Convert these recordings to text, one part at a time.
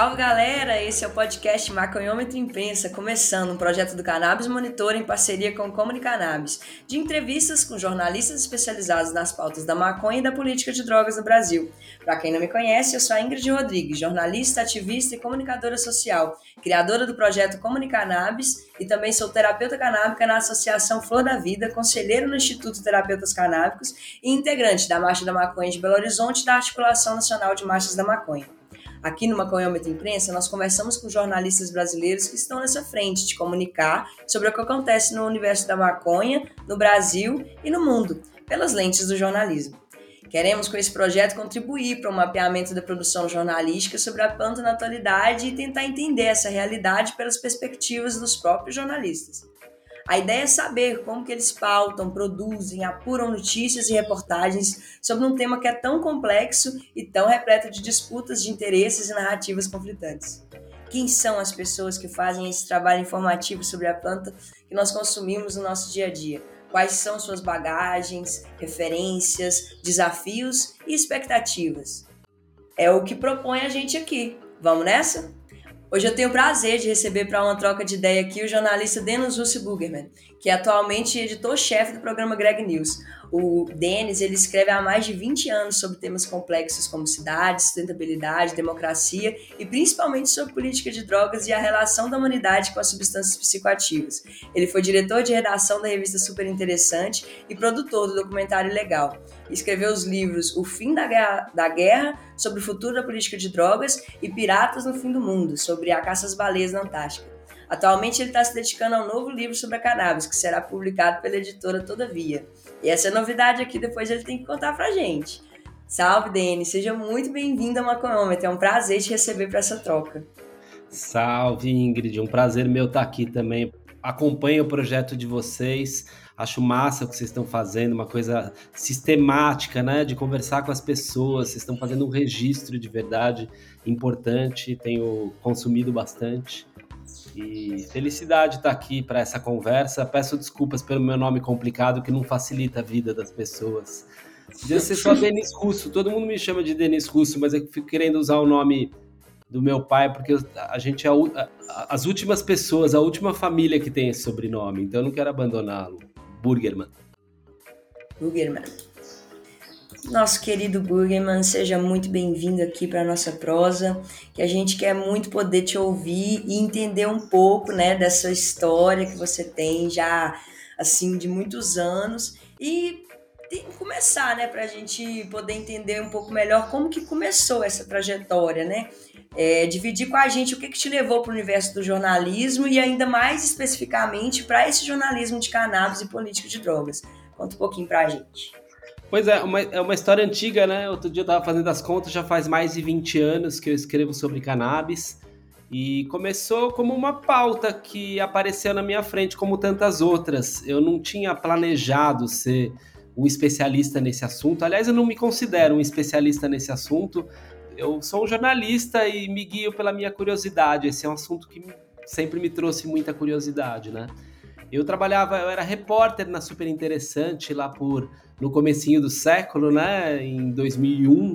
Salve galera, esse é o podcast Maconhômetro Imprensa, começando um projeto do Cannabis Monitor em parceria com o Comunicannabis, de entrevistas com jornalistas especializados nas pautas da maconha e da política de drogas no Brasil. Para quem não me conhece, eu sou a Ingrid Rodrigues, jornalista, ativista e comunicadora social, criadora do projeto Comunicannabis e também sou terapeuta canábica na Associação Flor da Vida, conselheiro no Instituto Terapeutas Canábicos e integrante da Marcha da Maconha de Belo Horizonte da Articulação Nacional de Marchas da Maconha. Aqui no Maconhômetro Imprensa, nós conversamos com jornalistas brasileiros que estão nessa frente de comunicar sobre o que acontece no universo da maconha, no Brasil e no mundo, pelas lentes do jornalismo. Queremos, com esse projeto, contribuir para o mapeamento da produção jornalística sobre a planta na atualidade e tentar entender essa realidade pelas perspectivas dos próprios jornalistas. A ideia é saber como que eles pautam, produzem, apuram notícias e reportagens sobre um tema que é tão complexo e tão repleto de disputas de interesses e narrativas conflitantes. Quem são as pessoas que fazem esse trabalho informativo sobre a planta que nós consumimos no nosso dia a dia? Quais são suas bagagens, referências, desafios e expectativas? É o que propõe a gente aqui. Vamos nessa? Hoje eu tenho o prazer de receber para uma troca de ideia aqui o jornalista Denis Russi Bugerman, que é atualmente editor-chefe do programa Greg News. O Denis ele escreve há mais de 20 anos sobre temas complexos como cidade, sustentabilidade, democracia e principalmente sobre política de drogas e a relação da humanidade com as substâncias psicoativas. Ele foi diretor de redação da revista Super Interessante e produtor do documentário Legal. Escreveu os livros O Fim da Guerra, da Guerra sobre o futuro da política de drogas e Piratas no Fim do Mundo, sobre a caça às baleias na Antártica. Atualmente ele está se dedicando a um novo livro sobre a cannabis, que será publicado pela editora Todavia. E essa é novidade aqui, depois ele tem que contar pra gente. Salve, Denis, seja muito bem-vindo ao Maconômetro, é um prazer te receber para essa troca. Salve, Ingrid, um prazer meu estar aqui também. Acompanho o projeto de vocês, acho massa o que vocês estão fazendo, uma coisa sistemática, né, de conversar com as pessoas, vocês estão fazendo um registro de verdade importante, tenho consumido bastante. E felicidade estar aqui para essa conversa. Peço desculpas pelo meu nome complicado que não facilita a vida das pessoas. Podia ser só Denis Russo. Todo mundo me chama de Denis Russo, mas eu fico querendo usar o nome do meu pai porque a gente é a, as últimas pessoas, a última família que tem esse sobrenome. Então eu não quero abandoná-lo. Burgerman. Burgerman. Nosso querido Burgerman, seja muito bem-vindo aqui para nossa prosa, que a gente quer muito poder te ouvir e entender um pouco, né, dessa história que você tem já, assim, de muitos anos e começar, né, para a gente poder entender um pouco melhor como que começou essa trajetória, né? É, dividir com a gente o que, que te levou para o universo do jornalismo e ainda mais especificamente para esse jornalismo de cannabis e política de drogas. Conta um pouquinho para a gente. Pois é, uma, é uma história antiga, né? Outro dia eu tava fazendo as contas, já faz mais de 20 anos que eu escrevo sobre cannabis. E começou como uma pauta que apareceu na minha frente, como tantas outras. Eu não tinha planejado ser um especialista nesse assunto. Aliás, eu não me considero um especialista nesse assunto. Eu sou um jornalista e me guio pela minha curiosidade. Esse é um assunto que sempre me trouxe muita curiosidade, né? Eu trabalhava, eu era repórter na Super Interessante lá por no comecinho do século, né, em 2001.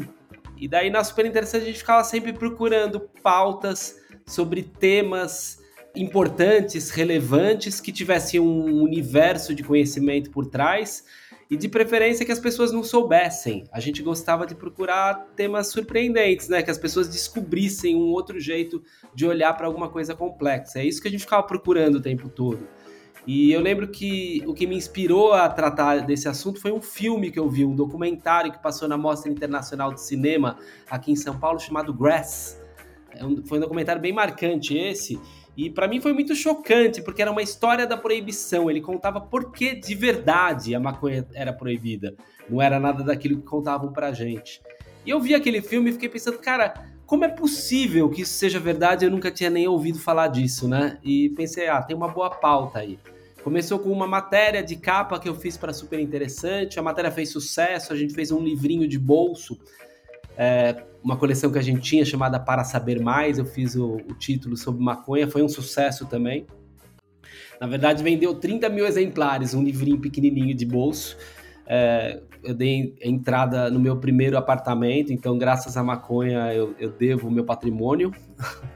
E daí na Super Interessante a gente ficava sempre procurando pautas sobre temas importantes, relevantes, que tivessem um universo de conhecimento por trás e de preferência que as pessoas não soubessem. A gente gostava de procurar temas surpreendentes, né? Que as pessoas descobrissem um outro jeito de olhar para alguma coisa complexa. É isso que a gente ficava procurando o tempo todo. E eu lembro que o que me inspirou a tratar desse assunto foi um filme que eu vi, um documentário que passou na Mostra Internacional de Cinema aqui em São Paulo chamado Grass. É foi um documentário bem marcante esse. E para mim foi muito chocante, porque era uma história da proibição. Ele contava por que de verdade a maconha era proibida. Não era nada daquilo que contavam pra gente. E eu vi aquele filme e fiquei pensando, cara, como é possível que isso seja verdade? Eu nunca tinha nem ouvido falar disso, né? E pensei, ah, tem uma boa pauta aí. Começou com uma matéria de capa que eu fiz para super interessante. A matéria fez sucesso, a gente fez um livrinho de bolso, é, uma coleção que a gente tinha chamada Para Saber Mais. Eu fiz o, o título sobre maconha, foi um sucesso também. Na verdade, vendeu 30 mil exemplares, um livrinho pequenininho de bolso. É, eu dei entrada no meu primeiro apartamento, então graças à maconha eu, eu devo o meu patrimônio.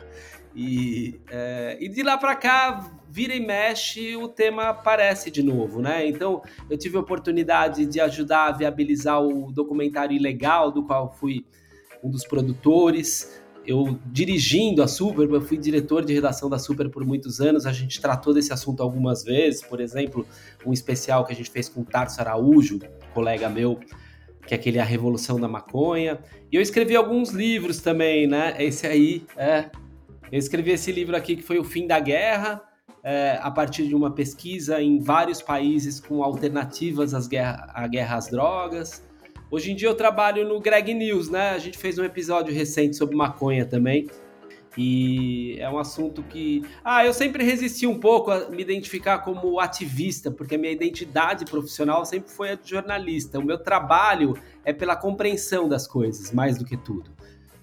e, é, e de lá para cá, vira e mexe, o tema aparece de novo, né? Então eu tive a oportunidade de ajudar a viabilizar o documentário Ilegal, do qual fui um dos produtores. Eu dirigindo a Super, eu fui diretor de redação da Super por muitos anos, a gente tratou desse assunto algumas vezes, por exemplo, um especial que a gente fez com o Tarso Araújo, colega meu, que é aquele A Revolução da Maconha, e eu escrevi alguns livros também, né, esse aí, é, eu escrevi esse livro aqui que foi O Fim da Guerra, é, a partir de uma pesquisa em vários países com alternativas às guerra, à guerra às drogas, Hoje em dia eu trabalho no Greg News, né? A gente fez um episódio recente sobre maconha também. E é um assunto que. Ah, eu sempre resisti um pouco a me identificar como ativista, porque a minha identidade profissional sempre foi a de jornalista. O meu trabalho é pela compreensão das coisas, mais do que tudo.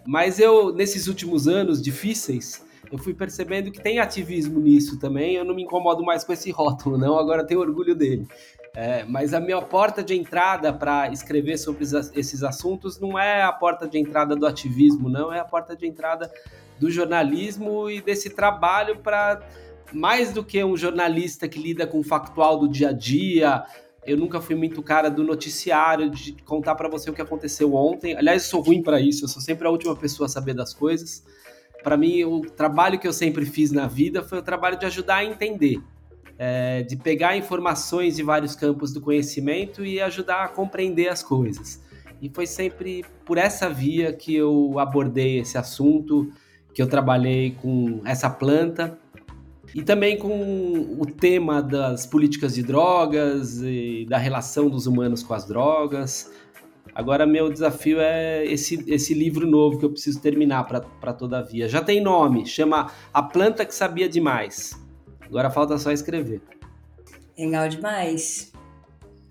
Mas eu, nesses últimos anos difíceis, eu fui percebendo que tem ativismo nisso também. Eu não me incomodo mais com esse rótulo, não. Agora tenho orgulho dele. É, mas a minha porta de entrada para escrever sobre esses assuntos não é a porta de entrada do ativismo, não, é a porta de entrada do jornalismo e desse trabalho para mais do que um jornalista que lida com o factual do dia a dia. Eu nunca fui muito cara do noticiário, de contar para você o que aconteceu ontem. Aliás, eu sou ruim para isso, eu sou sempre a última pessoa a saber das coisas. Para mim, o trabalho que eu sempre fiz na vida foi o trabalho de ajudar a entender é, de pegar informações de vários campos do conhecimento e ajudar a compreender as coisas. E foi sempre por essa via que eu abordei esse assunto, que eu trabalhei com essa planta e também com o tema das políticas de drogas e da relação dos humanos com as drogas. Agora, meu desafio é esse, esse livro novo que eu preciso terminar para toda a via. Já tem nome, chama A Planta que Sabia Demais. Agora falta só escrever. Legal demais.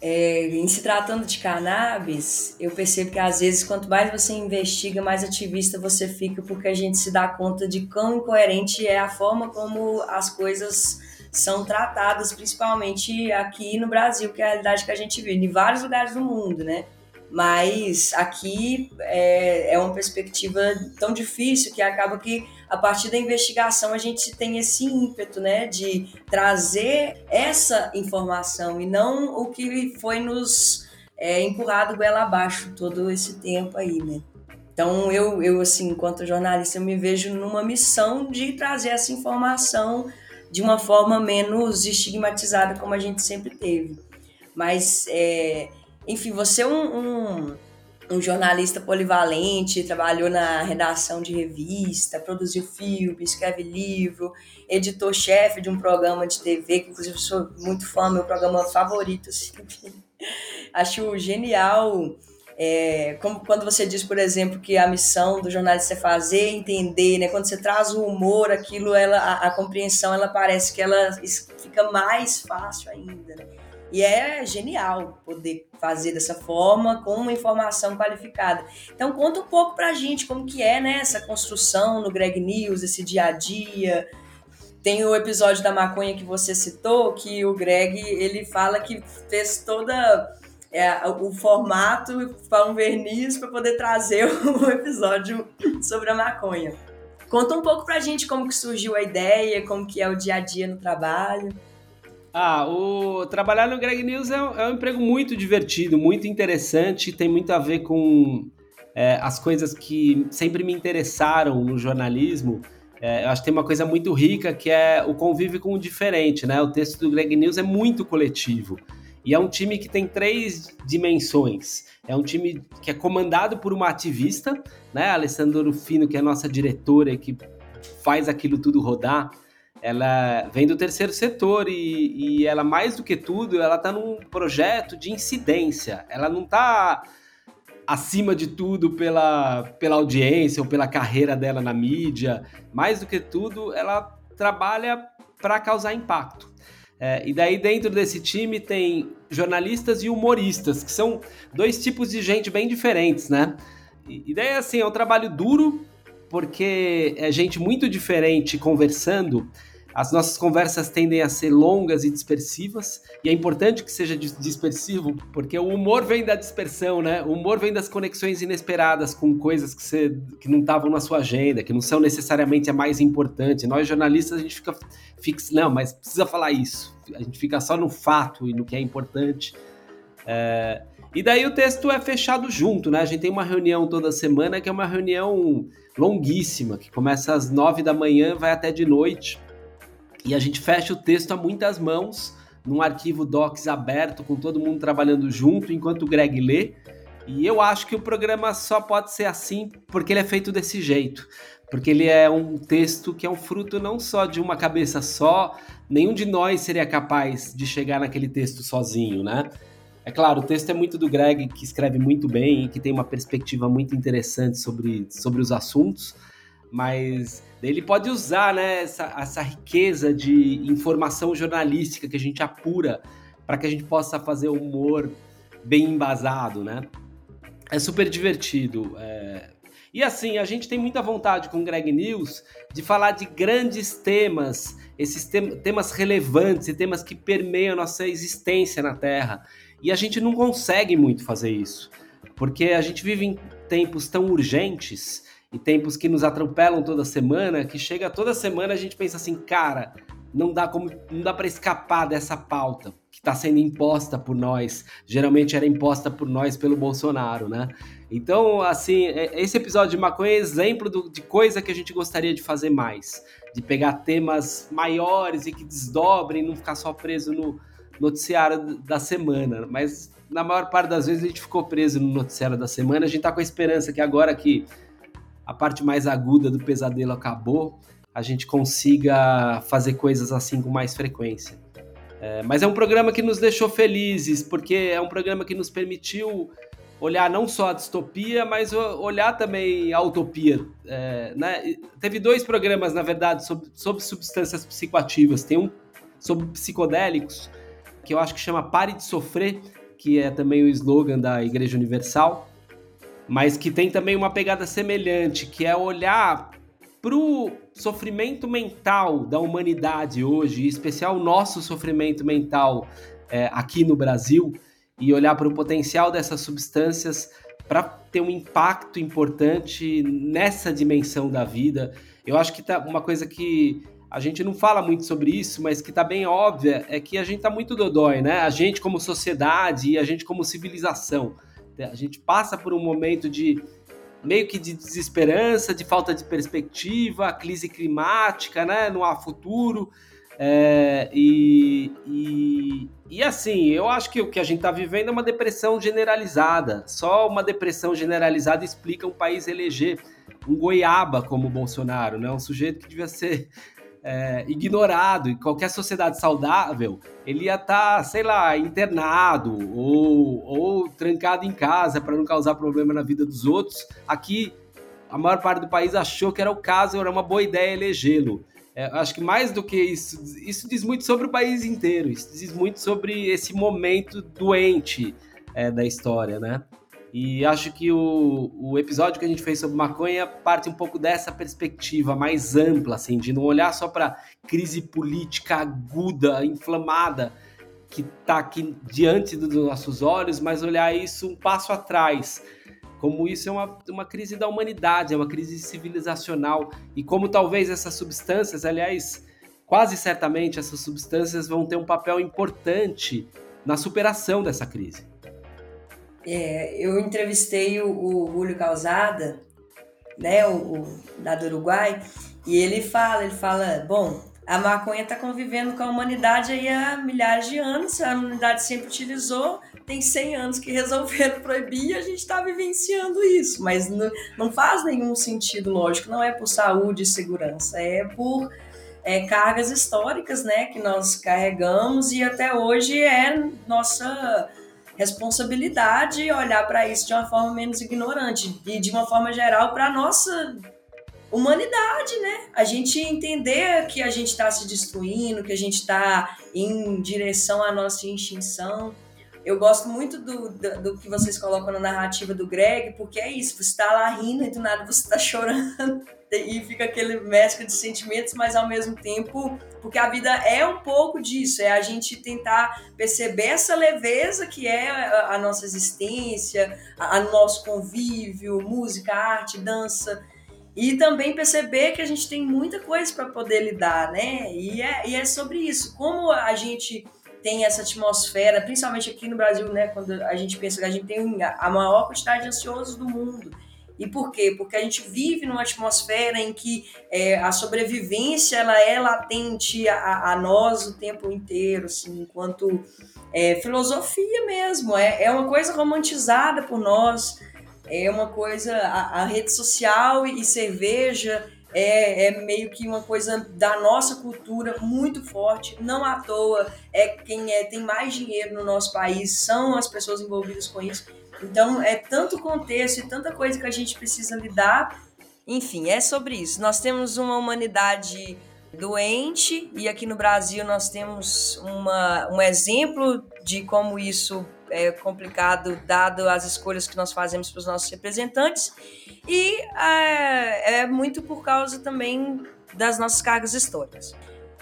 É, em se tratando de cannabis, eu percebo que às vezes quanto mais você investiga, mais ativista você fica, porque a gente se dá conta de quão incoerente é a forma como as coisas são tratadas, principalmente aqui no Brasil, que é a realidade que a gente vive, em vários lugares do mundo, né? Mas aqui é, é uma perspectiva tão difícil que acaba que a partir da investigação a gente tem esse ímpeto, né, de trazer essa informação e não o que foi nos é, empurrado goela abaixo todo esse tempo aí, né. Então eu, eu assim, enquanto jornalista, eu me vejo numa missão de trazer essa informação de uma forma menos estigmatizada como a gente sempre teve. Mas, é, enfim, você é um, um um jornalista polivalente, trabalhou na redação de revista, produziu filme, escreve livro, editor-chefe de um programa de TV, que inclusive sou muito fã, meu programa favorito. Assim. Acho genial. É, como quando você diz, por exemplo, que a missão do jornalista é fazer, entender, né? Quando você traz o humor, aquilo, ela, a, a compreensão, ela parece que ela fica mais fácil ainda, né? E é genial poder fazer dessa forma com uma informação qualificada. Então conta um pouco pra gente como que é né, essa construção no Greg News, esse dia a dia. Tem o episódio da maconha que você citou, que o Greg ele fala que fez toda é, o formato para um verniz para poder trazer o episódio sobre a maconha. Conta um pouco pra gente como que surgiu a ideia, como que é o dia a dia no trabalho. Ah, o trabalhar no Greg News é um, é um emprego muito divertido, muito interessante, tem muito a ver com é, as coisas que sempre me interessaram no jornalismo. É, eu acho que tem uma coisa muito rica que é o convívio com o diferente, né? O texto do Greg News é muito coletivo. E é um time que tem três dimensões. É um time que é comandado por uma ativista, né? A Alessandra que é a nossa diretora e que faz aquilo tudo rodar ela vem do terceiro setor e, e ela, mais do que tudo, ela está num projeto de incidência. Ela não está acima de tudo pela, pela audiência ou pela carreira dela na mídia. Mais do que tudo, ela trabalha para causar impacto. É, e daí dentro desse time tem jornalistas e humoristas, que são dois tipos de gente bem diferentes, né? E, e daí assim, é um trabalho duro, porque é gente muito diferente conversando, as nossas conversas tendem a ser longas e dispersivas, e é importante que seja dispersivo, porque o humor vem da dispersão, né? O humor vem das conexões inesperadas com coisas que, você, que não estavam na sua agenda, que não são necessariamente a mais importante. Nós jornalistas a gente fica fix, não, mas precisa falar isso. A gente fica só no fato e no que é importante. É... E daí o texto é fechado junto, né? A gente tem uma reunião toda semana que é uma reunião longuíssima, que começa às nove da manhã, vai até de noite. E a gente fecha o texto a muitas mãos, num arquivo Docs aberto, com todo mundo trabalhando junto, enquanto o Greg lê. E eu acho que o programa só pode ser assim porque ele é feito desse jeito. Porque ele é um texto que é um fruto não só de uma cabeça só, nenhum de nós seria capaz de chegar naquele texto sozinho, né? É claro, o texto é muito do Greg, que escreve muito bem e que tem uma perspectiva muito interessante sobre, sobre os assuntos, mas ele pode usar né, essa, essa riqueza de informação jornalística que a gente apura para que a gente possa fazer humor bem embasado, né? É super divertido. É... E assim, a gente tem muita vontade com o Greg News de falar de grandes temas, esses temas relevantes e temas que permeiam a nossa existência na Terra. E a gente não consegue muito fazer isso, porque a gente vive em tempos tão urgentes e tempos que nos atropelam toda semana, que chega toda semana a gente pensa assim, cara, não dá como não dá para escapar dessa pauta que está sendo imposta por nós. Geralmente era imposta por nós pelo Bolsonaro, né? Então, assim, é, esse episódio de maconha é exemplo do, de coisa que a gente gostaria de fazer mais, de pegar temas maiores e que desdobrem, não ficar só preso no noticiário da semana. Mas na maior parte das vezes a gente ficou preso no noticiário da semana. A gente está com a esperança que agora que a parte mais aguda do pesadelo acabou, a gente consiga fazer coisas assim com mais frequência. É, mas é um programa que nos deixou felizes, porque é um programa que nos permitiu olhar não só a distopia, mas olhar também a utopia. É, né? Teve dois programas, na verdade, sobre, sobre substâncias psicoativas. Tem um sobre psicodélicos, que eu acho que chama Pare de Sofrer, que é também o slogan da Igreja Universal mas que tem também uma pegada semelhante, que é olhar para o sofrimento mental da humanidade hoje, em especial o nosso sofrimento mental é, aqui no Brasil, e olhar para o potencial dessas substâncias para ter um impacto importante nessa dimensão da vida. Eu acho que tá uma coisa que a gente não fala muito sobre isso, mas que está bem óbvia é que a gente está muito dodói, né? A gente como sociedade e a gente como civilização. A gente passa por um momento de meio que de desesperança, de falta de perspectiva, crise climática, né? Não há futuro. É, e, e, e, assim, eu acho que o que a gente está vivendo é uma depressão generalizada. Só uma depressão generalizada explica um país eleger um goiaba como Bolsonaro, né? Um sujeito que devia ser é, ignorado. E qualquer sociedade saudável, ele ia estar, tá, sei lá, internado ou, ou trancado em casa para não causar problema na vida dos outros. Aqui, a maior parte do país achou que era o caso, era uma boa ideia elegê-lo. É, acho que mais do que isso, isso diz muito sobre o país inteiro, isso diz muito sobre esse momento doente é, da história, né? E acho que o, o episódio que a gente fez sobre maconha parte um pouco dessa perspectiva mais ampla, assim, de não olhar só para crise política aguda, inflamada, que está aqui diante dos nossos olhos, mas olhar isso um passo atrás, como isso é uma, uma crise da humanidade, é uma crise civilizacional, e como talvez essas substâncias, aliás, quase certamente essas substâncias vão ter um papel importante na superação dessa crise. É, eu entrevistei o, o Julio Calzada, né, o, o, do Uruguai, e ele fala, ele fala, bom, a maconha está convivendo com a humanidade aí há milhares de anos, a humanidade sempre utilizou, tem 100 anos que resolveram proibir e a gente está vivenciando isso, mas não, não faz nenhum sentido, lógico, não é por saúde e segurança, é por é, cargas históricas, né, que nós carregamos e até hoje é nossa responsabilidade olhar para isso de uma forma menos ignorante e de uma forma geral para nossa humanidade, né? A gente entender que a gente está se destruindo, que a gente está em direção à nossa extinção, eu gosto muito do, do, do, que vocês colocam na narrativa do Greg, porque é isso, você está lá rindo e do nada você está chorando e fica aquele mescla de sentimentos, mas ao mesmo tempo, porque a vida é um pouco disso, é a gente tentar perceber essa leveza que é a, a nossa existência, a, a nosso convívio, música, arte, dança, e também perceber que a gente tem muita coisa para poder lidar, né? E é, e é sobre isso, como a gente tem essa atmosfera, principalmente aqui no Brasil, né, quando a gente pensa que a gente tem a maior quantidade de ansiosos do mundo. E por quê? Porque a gente vive numa atmosfera em que é, a sobrevivência ela é latente a, a, nós o tempo inteiro, assim, enquanto é, filosofia mesmo. É, é uma coisa romantizada por nós, é uma coisa. A, a rede social e cerveja é, é, meio que uma coisa da nossa cultura muito forte. Não à toa é quem é, tem mais dinheiro no nosso país são as pessoas envolvidas com isso. Então é tanto contexto e tanta coisa que a gente precisa lidar. Enfim, é sobre isso. Nós temos uma humanidade doente e aqui no Brasil nós temos uma, um exemplo de como isso é complicado dado as escolhas que nós fazemos para os nossos representantes e é, é muito por causa também das nossas cargas históricas.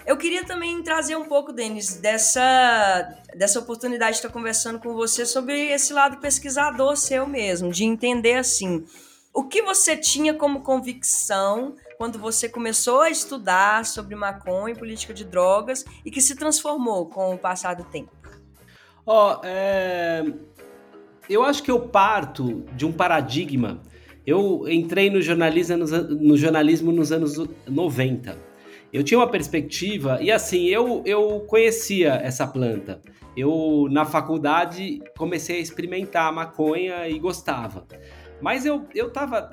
Eu queria também trazer um pouco, Denis, dessa, dessa oportunidade de estar conversando com você sobre esse lado pesquisador seu mesmo, de entender assim, o que você tinha como convicção quando você começou a estudar sobre maconha e política de drogas e que se transformou com o passar do tempo? Ó, oh, é... eu acho que eu parto de um paradigma eu entrei no jornalismo, nos, no jornalismo nos anos 90. Eu tinha uma perspectiva, e assim, eu, eu conhecia essa planta. Eu, na faculdade, comecei a experimentar a maconha e gostava. Mas eu, eu tava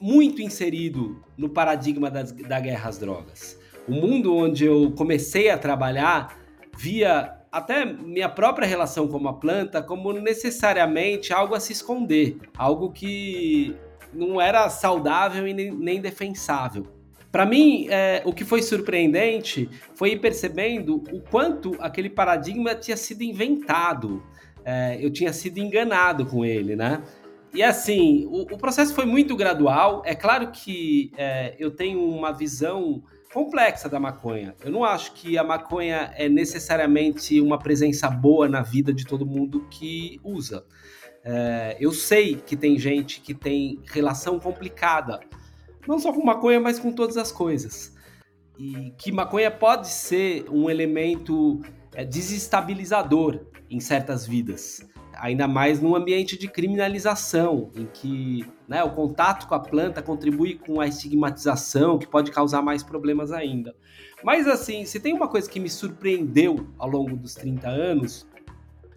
muito inserido no paradigma das, da guerra às drogas. O mundo onde eu comecei a trabalhar via até minha própria relação com a planta como necessariamente algo a se esconder, algo que não era saudável e nem, defensável. Para mim, é, o que foi surpreendente foi ir percebendo o quanto aquele paradigma tinha sido inventado. É, eu tinha sido enganado com ele, né? E assim, o, o processo foi muito gradual. É claro que é, eu tenho uma visão complexa da maconha. Eu não acho que a maconha é necessariamente uma presença boa na vida de todo mundo que usa. É, eu sei que tem gente que tem relação complicada, não só com maconha, mas com todas as coisas. E que maconha pode ser um elemento é, desestabilizador em certas vidas. Ainda mais num ambiente de criminalização, em que né, o contato com a planta contribui com a estigmatização, que pode causar mais problemas ainda. Mas assim, se tem uma coisa que me surpreendeu ao longo dos 30 anos,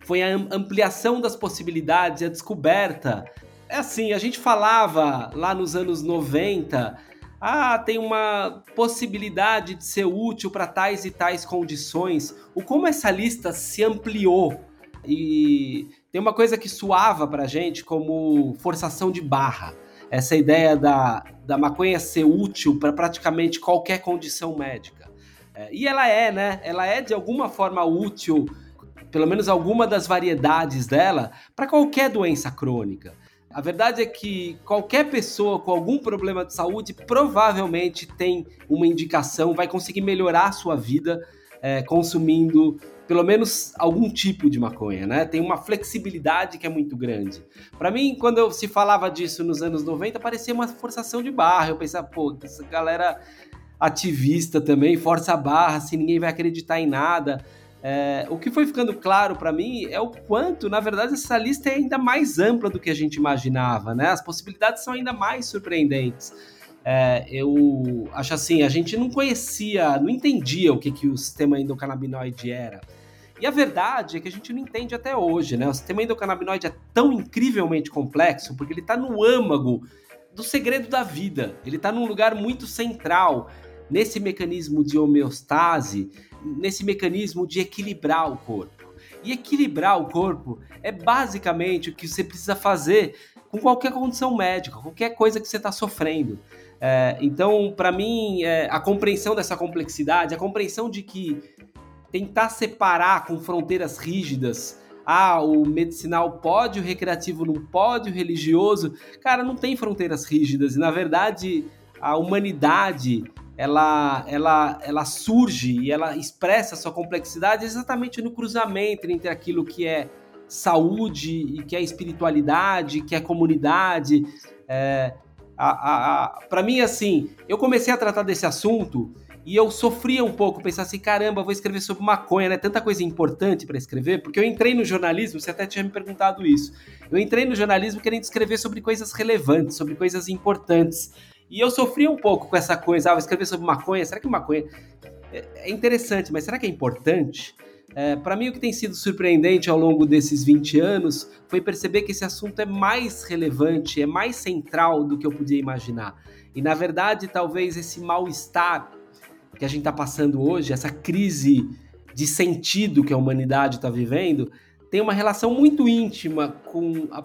foi a ampliação das possibilidades, a descoberta. É assim, a gente falava lá nos anos 90, ah, tem uma possibilidade de ser útil para tais e tais condições. O como essa lista se ampliou e tem uma coisa que suava para a gente como forçação de barra. Essa ideia da, da maconha ser útil para praticamente qualquer condição médica. É, e ela é, né? Ela é de alguma forma útil pelo menos alguma das variedades dela, para qualquer doença crônica. A verdade é que qualquer pessoa com algum problema de saúde provavelmente tem uma indicação, vai conseguir melhorar a sua vida é, consumindo pelo menos algum tipo de maconha, né? Tem uma flexibilidade que é muito grande. Para mim, quando eu, se falava disso nos anos 90, parecia uma forçação de barra. Eu pensava, pô, essa galera ativista também, força a barra, se ninguém vai acreditar em nada. É, o que foi ficando claro para mim é o quanto, na verdade, essa lista é ainda mais ampla do que a gente imaginava, né? As possibilidades são ainda mais surpreendentes. É, eu acho assim, a gente não conhecia, não entendia o que, que o sistema endocannabinoide era. E a verdade é que a gente não entende até hoje, né? O sistema endocannabinoide é tão incrivelmente complexo porque ele está no âmago do segredo da vida. Ele está num lugar muito central nesse mecanismo de homeostase nesse mecanismo de equilibrar o corpo. E equilibrar o corpo é basicamente o que você precisa fazer com qualquer condição médica, qualquer coisa que você está sofrendo. É, então, para mim, é, a compreensão dessa complexidade, a compreensão de que tentar separar com fronteiras rígidas ah, o medicinal pode, o recreativo não pode, o religioso. Cara, não tem fronteiras rígidas. E, na verdade, a humanidade ela, ela, ela surge e ela expressa sua complexidade exatamente no cruzamento entre aquilo que é saúde e que é espiritualidade, que é comunidade. É, para mim, assim, eu comecei a tratar desse assunto e eu sofria um pouco, pensar assim, caramba, vou escrever sobre maconha, né? Tanta coisa importante para escrever, porque eu entrei no jornalismo, você até tinha me perguntado isso. Eu entrei no jornalismo querendo escrever sobre coisas relevantes, sobre coisas importantes. E eu sofria um pouco com essa coisa, ah, vou escrever sobre maconha, será que maconha é, é interessante, mas será que é importante? É, para mim, o que tem sido surpreendente ao longo desses 20 anos foi perceber que esse assunto é mais relevante, é mais central do que eu podia imaginar. E, na verdade, talvez esse mal-estar que a gente está passando hoje, essa crise de sentido que a humanidade está vivendo, tem uma relação muito íntima com a,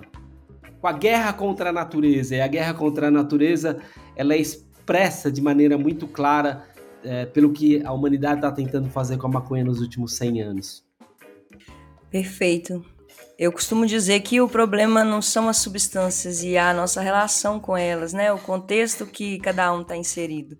com a guerra contra a natureza. E a guerra contra a natureza ela é expressa de maneira muito clara é, pelo que a humanidade está tentando fazer com a maconha nos últimos 100 anos. Perfeito. Eu costumo dizer que o problema não são as substâncias e a nossa relação com elas, né? O contexto que cada um está inserido.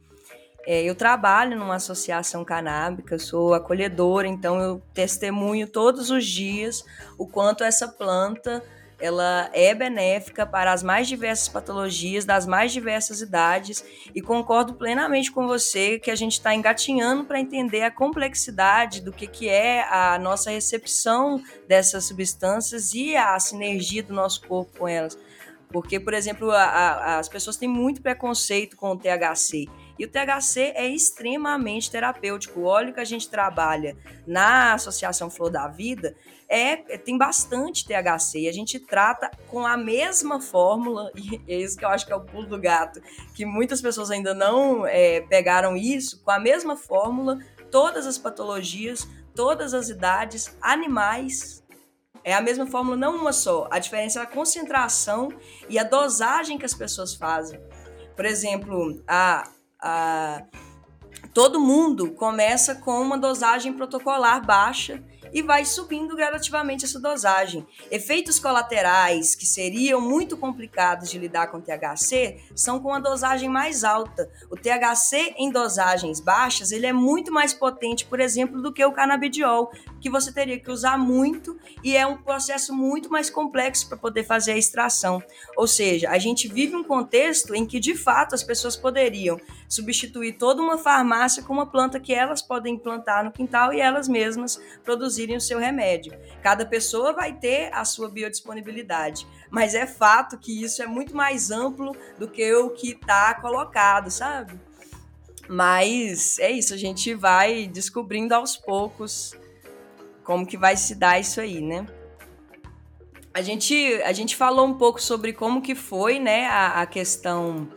É, eu trabalho numa associação canábica, sou acolhedora, então eu testemunho todos os dias o quanto essa planta ela é benéfica para as mais diversas patologias, das mais diversas idades, e concordo plenamente com você que a gente está engatinhando para entender a complexidade do que, que é a nossa recepção dessas substâncias e a sinergia do nosso corpo com elas. Porque, por exemplo, a, a, as pessoas têm muito preconceito com o THC. E o THC é extremamente terapêutico. O óleo que a gente trabalha na Associação Flor da Vida é, tem bastante THC e a gente trata com a mesma fórmula, e é isso que eu acho que é o pulo do gato, que muitas pessoas ainda não é, pegaram isso, com a mesma fórmula, todas as patologias, todas as idades, animais. É a mesma fórmula, não uma só. A diferença é a concentração e a dosagem que as pessoas fazem. Por exemplo, a, a, todo mundo começa com uma dosagem protocolar baixa e vai subindo gradativamente essa dosagem. Efeitos colaterais que seriam muito complicados de lidar com THC são com a dosagem mais alta. O THC em dosagens baixas, ele é muito mais potente, por exemplo, do que o canabidiol, que você teria que usar muito e é um processo muito mais complexo para poder fazer a extração. Ou seja, a gente vive um contexto em que de fato as pessoas poderiam substituir toda uma farmácia com uma planta que elas podem plantar no quintal e elas mesmas produzirem o seu remédio. Cada pessoa vai ter a sua biodisponibilidade, mas é fato que isso é muito mais amplo do que o que está colocado, sabe? Mas é isso, a gente vai descobrindo aos poucos como que vai se dar isso aí, né? A gente, a gente falou um pouco sobre como que foi, né, a, a questão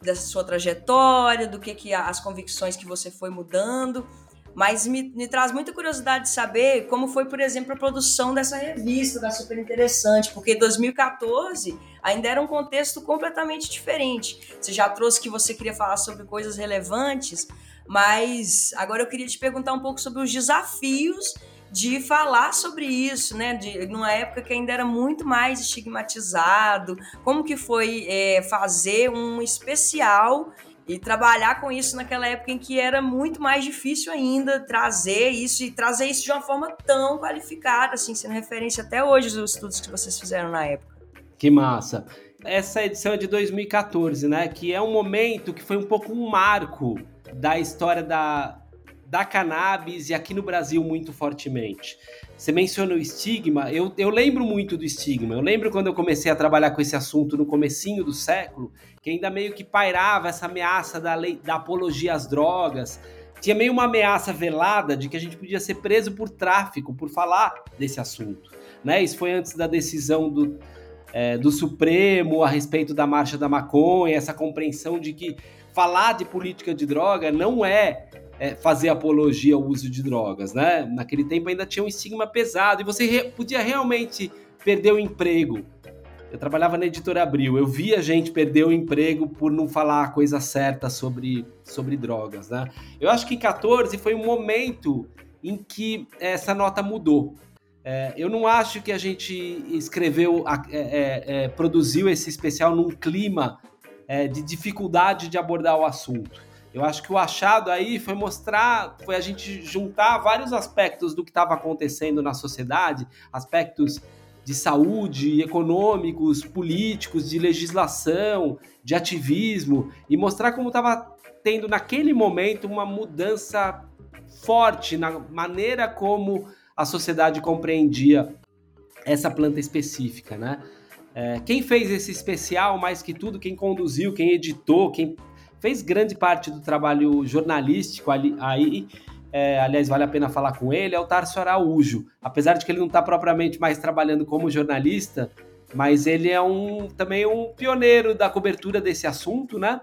dessa sua trajetória, do que, que as convicções que você foi mudando. Mas me, me, traz muita curiosidade de saber como foi, por exemplo, a produção dessa revista da Super Interessante, porque 2014 ainda era um contexto completamente diferente. Você já trouxe que você queria falar sobre coisas relevantes, mas agora eu queria te perguntar um pouco sobre os desafios de falar sobre isso, né? De, numa época que ainda era muito mais estigmatizado. Como que foi é, fazer um especial e trabalhar com isso naquela época em que era muito mais difícil ainda trazer isso e trazer isso de uma forma tão qualificada, assim, sendo referência até hoje dos estudos que vocês fizeram na época. Que massa! Essa edição é de 2014, né? Que é um momento que foi um pouco um marco da história da, da cannabis e aqui no Brasil muito fortemente. Você menciona o estigma, eu, eu lembro muito do estigma. Eu lembro quando eu comecei a trabalhar com esse assunto no comecinho do século, que ainda meio que pairava essa ameaça da lei da apologia às drogas. Tinha meio uma ameaça velada de que a gente podia ser preso por tráfico, por falar desse assunto. Né? Isso foi antes da decisão do, é, do Supremo a respeito da marcha da maconha, essa compreensão de que falar de política de droga não é é, fazer apologia ao uso de drogas, né? Naquele tempo ainda tinha um estigma pesado e você re podia realmente perder o emprego. Eu trabalhava na editora Abril, eu via gente perder o emprego por não falar a coisa certa sobre, sobre drogas, né? Eu acho que em 14 foi um momento em que essa nota mudou. É, eu não acho que a gente escreveu, é, é, é, produziu esse especial num clima é, de dificuldade de abordar o assunto. Eu acho que o achado aí foi mostrar, foi a gente juntar vários aspectos do que estava acontecendo na sociedade, aspectos de saúde, econômicos, políticos, de legislação, de ativismo, e mostrar como estava tendo naquele momento uma mudança forte na maneira como a sociedade compreendia essa planta específica, né? É, quem fez esse especial, mais que tudo, quem conduziu, quem editou, quem fez grande parte do trabalho jornalístico ali, aí, é, aliás, vale a pena falar com ele, é o Tarso Araújo. Apesar de que ele não está propriamente mais trabalhando como jornalista, mas ele é um também um pioneiro da cobertura desse assunto, né?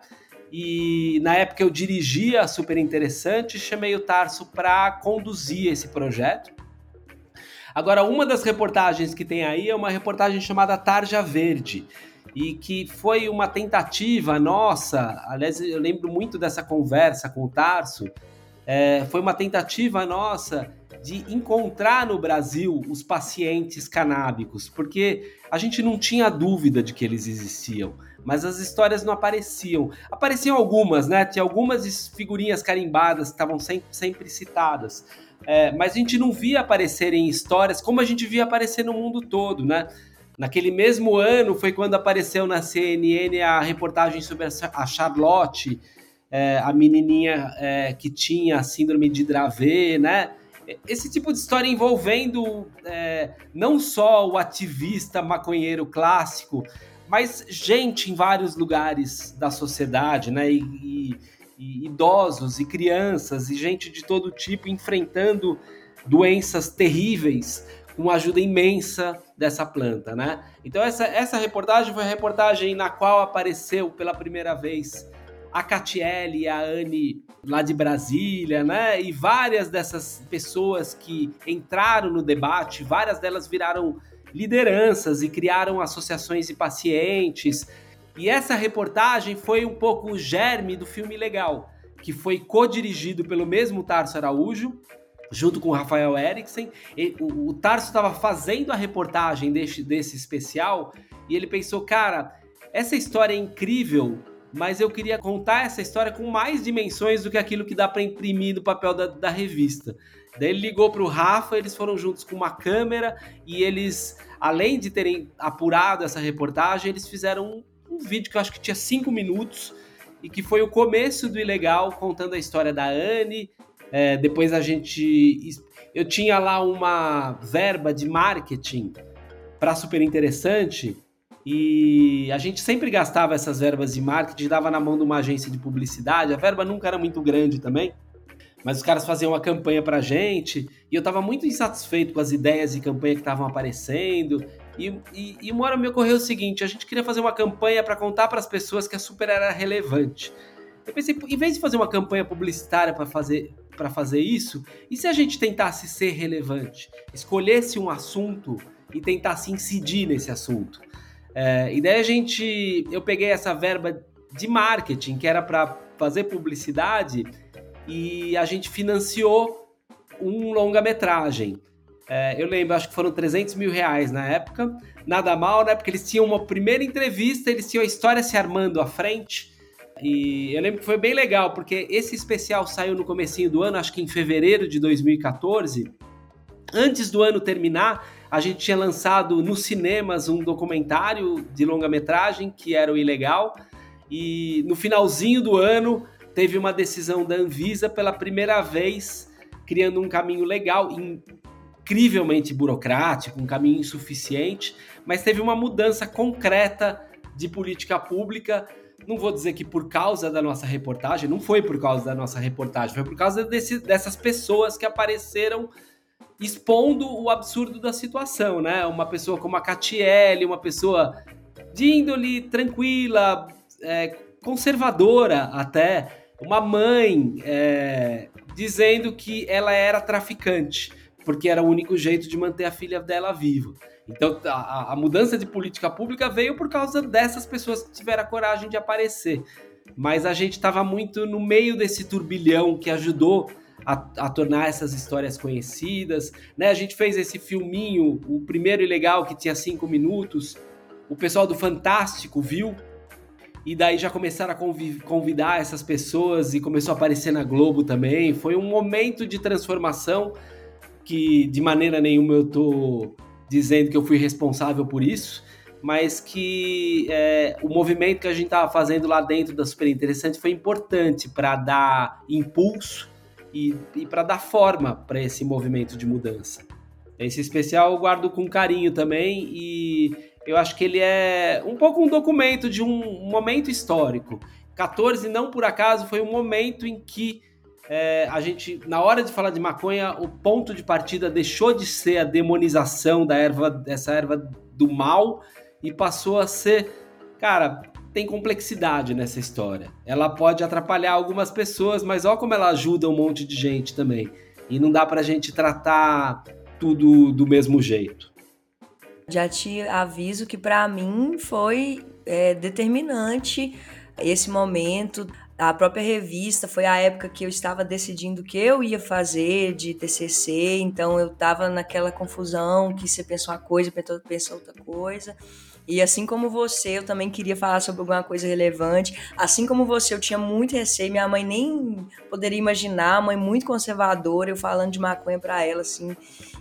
E na época eu dirigia Super Interessante, chamei o Tarso para conduzir esse projeto. Agora, uma das reportagens que tem aí é uma reportagem chamada Tarja Verde, e que foi uma tentativa nossa, aliás, eu lembro muito dessa conversa com o Tarso, é, foi uma tentativa nossa de encontrar no Brasil os pacientes canábicos, porque a gente não tinha dúvida de que eles existiam, mas as histórias não apareciam. Apareciam algumas, né? Tinha algumas figurinhas carimbadas que estavam sempre, sempre citadas, é, mas a gente não via aparecer em histórias como a gente via aparecer no mundo todo, né? Naquele mesmo ano foi quando apareceu na CNN a reportagem sobre a Charlotte, é, a menininha é, que tinha síndrome de Dravet, né? Esse tipo de história envolvendo é, não só o ativista maconheiro clássico, mas gente em vários lugares da sociedade, né? E, e, e idosos e crianças e gente de todo tipo enfrentando doenças terríveis com a ajuda imensa dessa planta, né? Então essa, essa reportagem foi a reportagem na qual apareceu pela primeira vez a Catiele e a Anne lá de Brasília, né? E várias dessas pessoas que entraram no debate, várias delas viraram lideranças e criaram associações de pacientes e essa reportagem foi um pouco o germe do filme Legal, que foi co-dirigido pelo mesmo Tarso Araújo, junto com o Rafael Eriksen. o, o Tarso estava fazendo a reportagem desse, desse especial e ele pensou, cara, essa história é incrível, mas eu queria contar essa história com mais dimensões do que aquilo que dá para imprimir no papel da, da revista. Daí ele ligou para o Rafa, eles foram juntos com uma câmera e eles, além de terem apurado essa reportagem, eles fizeram um vídeo que eu acho que tinha cinco minutos e que foi o começo do Ilegal, contando a história da Anne. É, depois a gente. Eu tinha lá uma verba de marketing para super interessante e a gente sempre gastava essas verbas de marketing, dava na mão de uma agência de publicidade. A verba nunca era muito grande também, mas os caras faziam uma campanha pra gente e eu tava muito insatisfeito com as ideias de campanha que estavam aparecendo. E, e, e uma hora me ocorreu o seguinte: a gente queria fazer uma campanha para contar para as pessoas que a super era relevante. Eu pensei, em vez de fazer uma campanha publicitária para fazer, fazer isso, e se a gente tentasse ser relevante? Escolhesse um assunto e tentasse incidir nesse assunto. É, e daí a gente. Eu peguei essa verba de marketing, que era para fazer publicidade, e a gente financiou um longa-metragem. É, eu lembro, acho que foram 300 mil reais na época. Nada mal, né? Porque eles tinham uma primeira entrevista, eles tinham a história se armando à frente. E eu lembro que foi bem legal, porque esse especial saiu no comecinho do ano, acho que em fevereiro de 2014. Antes do ano terminar, a gente tinha lançado nos cinemas um documentário de longa-metragem, que era o Ilegal. E no finalzinho do ano, teve uma decisão da Anvisa pela primeira vez, criando um caminho legal, incrivelmente burocrático, um caminho insuficiente, mas teve uma mudança concreta de política pública. Não vou dizer que por causa da nossa reportagem, não foi por causa da nossa reportagem, foi por causa desse, dessas pessoas que apareceram expondo o absurdo da situação, né? Uma pessoa como a Catiele, uma pessoa de índole tranquila, é, conservadora até, uma mãe é, dizendo que ela era traficante porque era o único jeito de manter a filha dela viva. Então a, a mudança de política pública veio por causa dessas pessoas que tiveram a coragem de aparecer. Mas a gente estava muito no meio desse turbilhão que ajudou a, a, tornar essas histórias conhecidas. Né? A gente fez esse filminho, o primeiro ilegal que tinha cinco minutos. O pessoal do Fantástico viu e daí já começaram a convidar essas pessoas e começou a aparecer na Globo também. Foi um momento de transformação que de maneira nenhuma eu tô dizendo que eu fui responsável por isso, mas que é, o movimento que a gente estava fazendo lá dentro da Super Interessante foi importante para dar impulso e, e para dar forma para esse movimento de mudança. Esse especial eu guardo com carinho também e eu acho que ele é um pouco um documento de um momento histórico. 14, não por acaso, foi um momento em que é, a gente, na hora de falar de maconha, o ponto de partida deixou de ser a demonização da erva, dessa erva do mal e passou a ser, cara, tem complexidade nessa história. Ela pode atrapalhar algumas pessoas, mas olha como ela ajuda um monte de gente também. E não dá pra gente tratar tudo do mesmo jeito. Já te aviso que para mim foi é, determinante esse momento. A própria revista foi a época que eu estava decidindo o que eu ia fazer de TCC, então eu estava naquela confusão que você pensa uma coisa, pensa outra coisa. E assim como você, eu também queria falar sobre alguma coisa relevante. Assim como você, eu tinha muito receio. Minha mãe nem poderia imaginar, mãe muito conservadora, eu falando de maconha para ela, assim,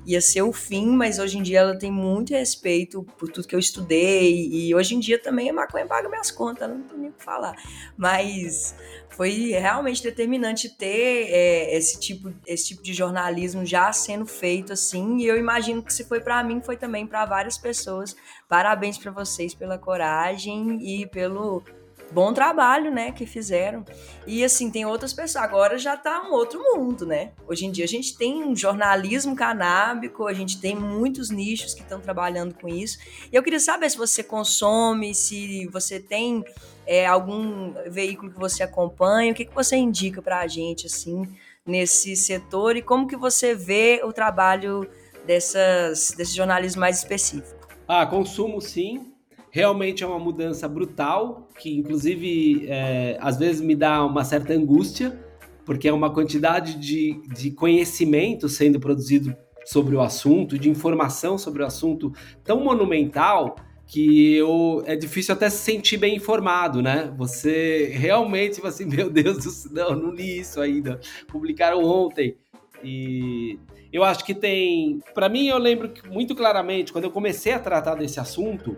ia ser o fim, mas hoje em dia ela tem muito respeito por tudo que eu estudei. E hoje em dia também a maconha paga minhas contas, não tem nem o que falar. Mas foi realmente determinante ter é, esse, tipo, esse tipo de jornalismo já sendo feito assim. E eu imagino que se foi para mim, foi também para várias pessoas. Parabéns para vocês pela coragem e pelo bom trabalho, né, que fizeram. E assim, tem outras pessoas. Agora já tá um outro mundo, né? Hoje em dia a gente tem um jornalismo canábico, a gente tem muitos nichos que estão trabalhando com isso. E eu queria saber se você consome, se você tem é, algum veículo que você acompanha, o que, que você indica para a gente, assim, nesse setor e como que você vê o trabalho dessas, desse jornalismo mais específico? Ah, consumo sim. Realmente é uma mudança brutal, que inclusive é, às vezes me dá uma certa angústia, porque é uma quantidade de, de conhecimento sendo produzido sobre o assunto, de informação sobre o assunto tão monumental que eu, é difícil até se sentir bem informado, né? Você realmente, assim, meu Deus do céu, não, não li isso ainda. Publicaram ontem. E eu acho que tem. Para mim, eu lembro muito claramente, quando eu comecei a tratar desse assunto,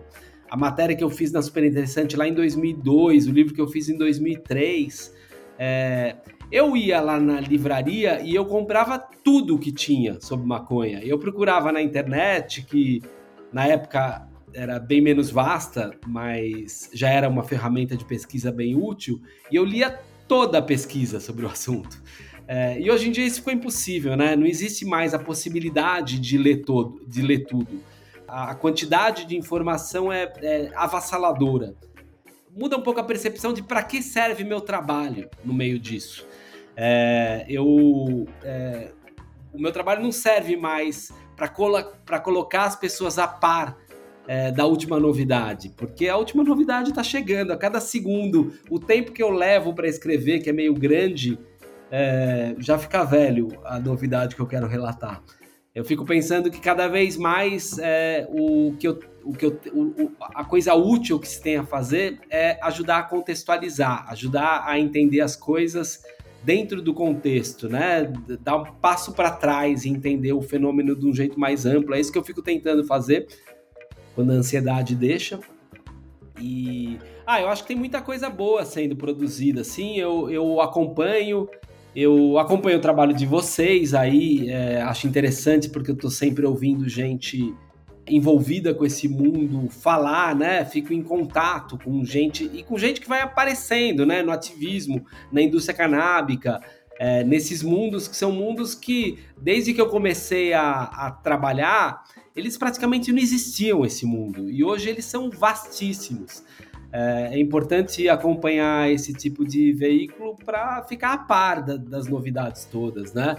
a matéria que eu fiz na Super Interessante lá em 2002, o livro que eu fiz em 2003, é, eu ia lá na livraria e eu comprava tudo que tinha sobre maconha. Eu procurava na internet, que na época era bem menos vasta, mas já era uma ferramenta de pesquisa bem útil, e eu lia toda a pesquisa sobre o assunto. É, e hoje em dia isso ficou impossível, né? Não existe mais a possibilidade de ler, todo, de ler tudo. A quantidade de informação é, é avassaladora. Muda um pouco a percepção de para que serve meu trabalho no meio disso. É, eu, é, o meu trabalho não serve mais para colo colocar as pessoas a par é, da última novidade, porque a última novidade está chegando a cada segundo. O tempo que eu levo para escrever, que é meio grande, é, já fica velho a novidade que eu quero relatar. Eu fico pensando que cada vez mais é, o que eu, o que eu, o, a coisa útil que se tem a fazer é ajudar a contextualizar, ajudar a entender as coisas dentro do contexto, né? Dar um passo para trás e entender o fenômeno de um jeito mais amplo. É isso que eu fico tentando fazer quando a ansiedade deixa. E ah, eu acho que tem muita coisa boa sendo produzida. Sim, eu, eu acompanho, eu acompanho o trabalho de vocês aí, é, acho interessante porque eu estou sempre ouvindo gente envolvida com esse mundo falar, né? Fico em contato com gente e com gente que vai aparecendo, né? No ativismo, na indústria canábica, é, nesses mundos que são mundos que, desde que eu comecei a, a trabalhar, eles praticamente não existiam esse mundo e hoje eles são vastíssimos. É, é importante acompanhar esse tipo de veículo para ficar a par da, das novidades todas, né?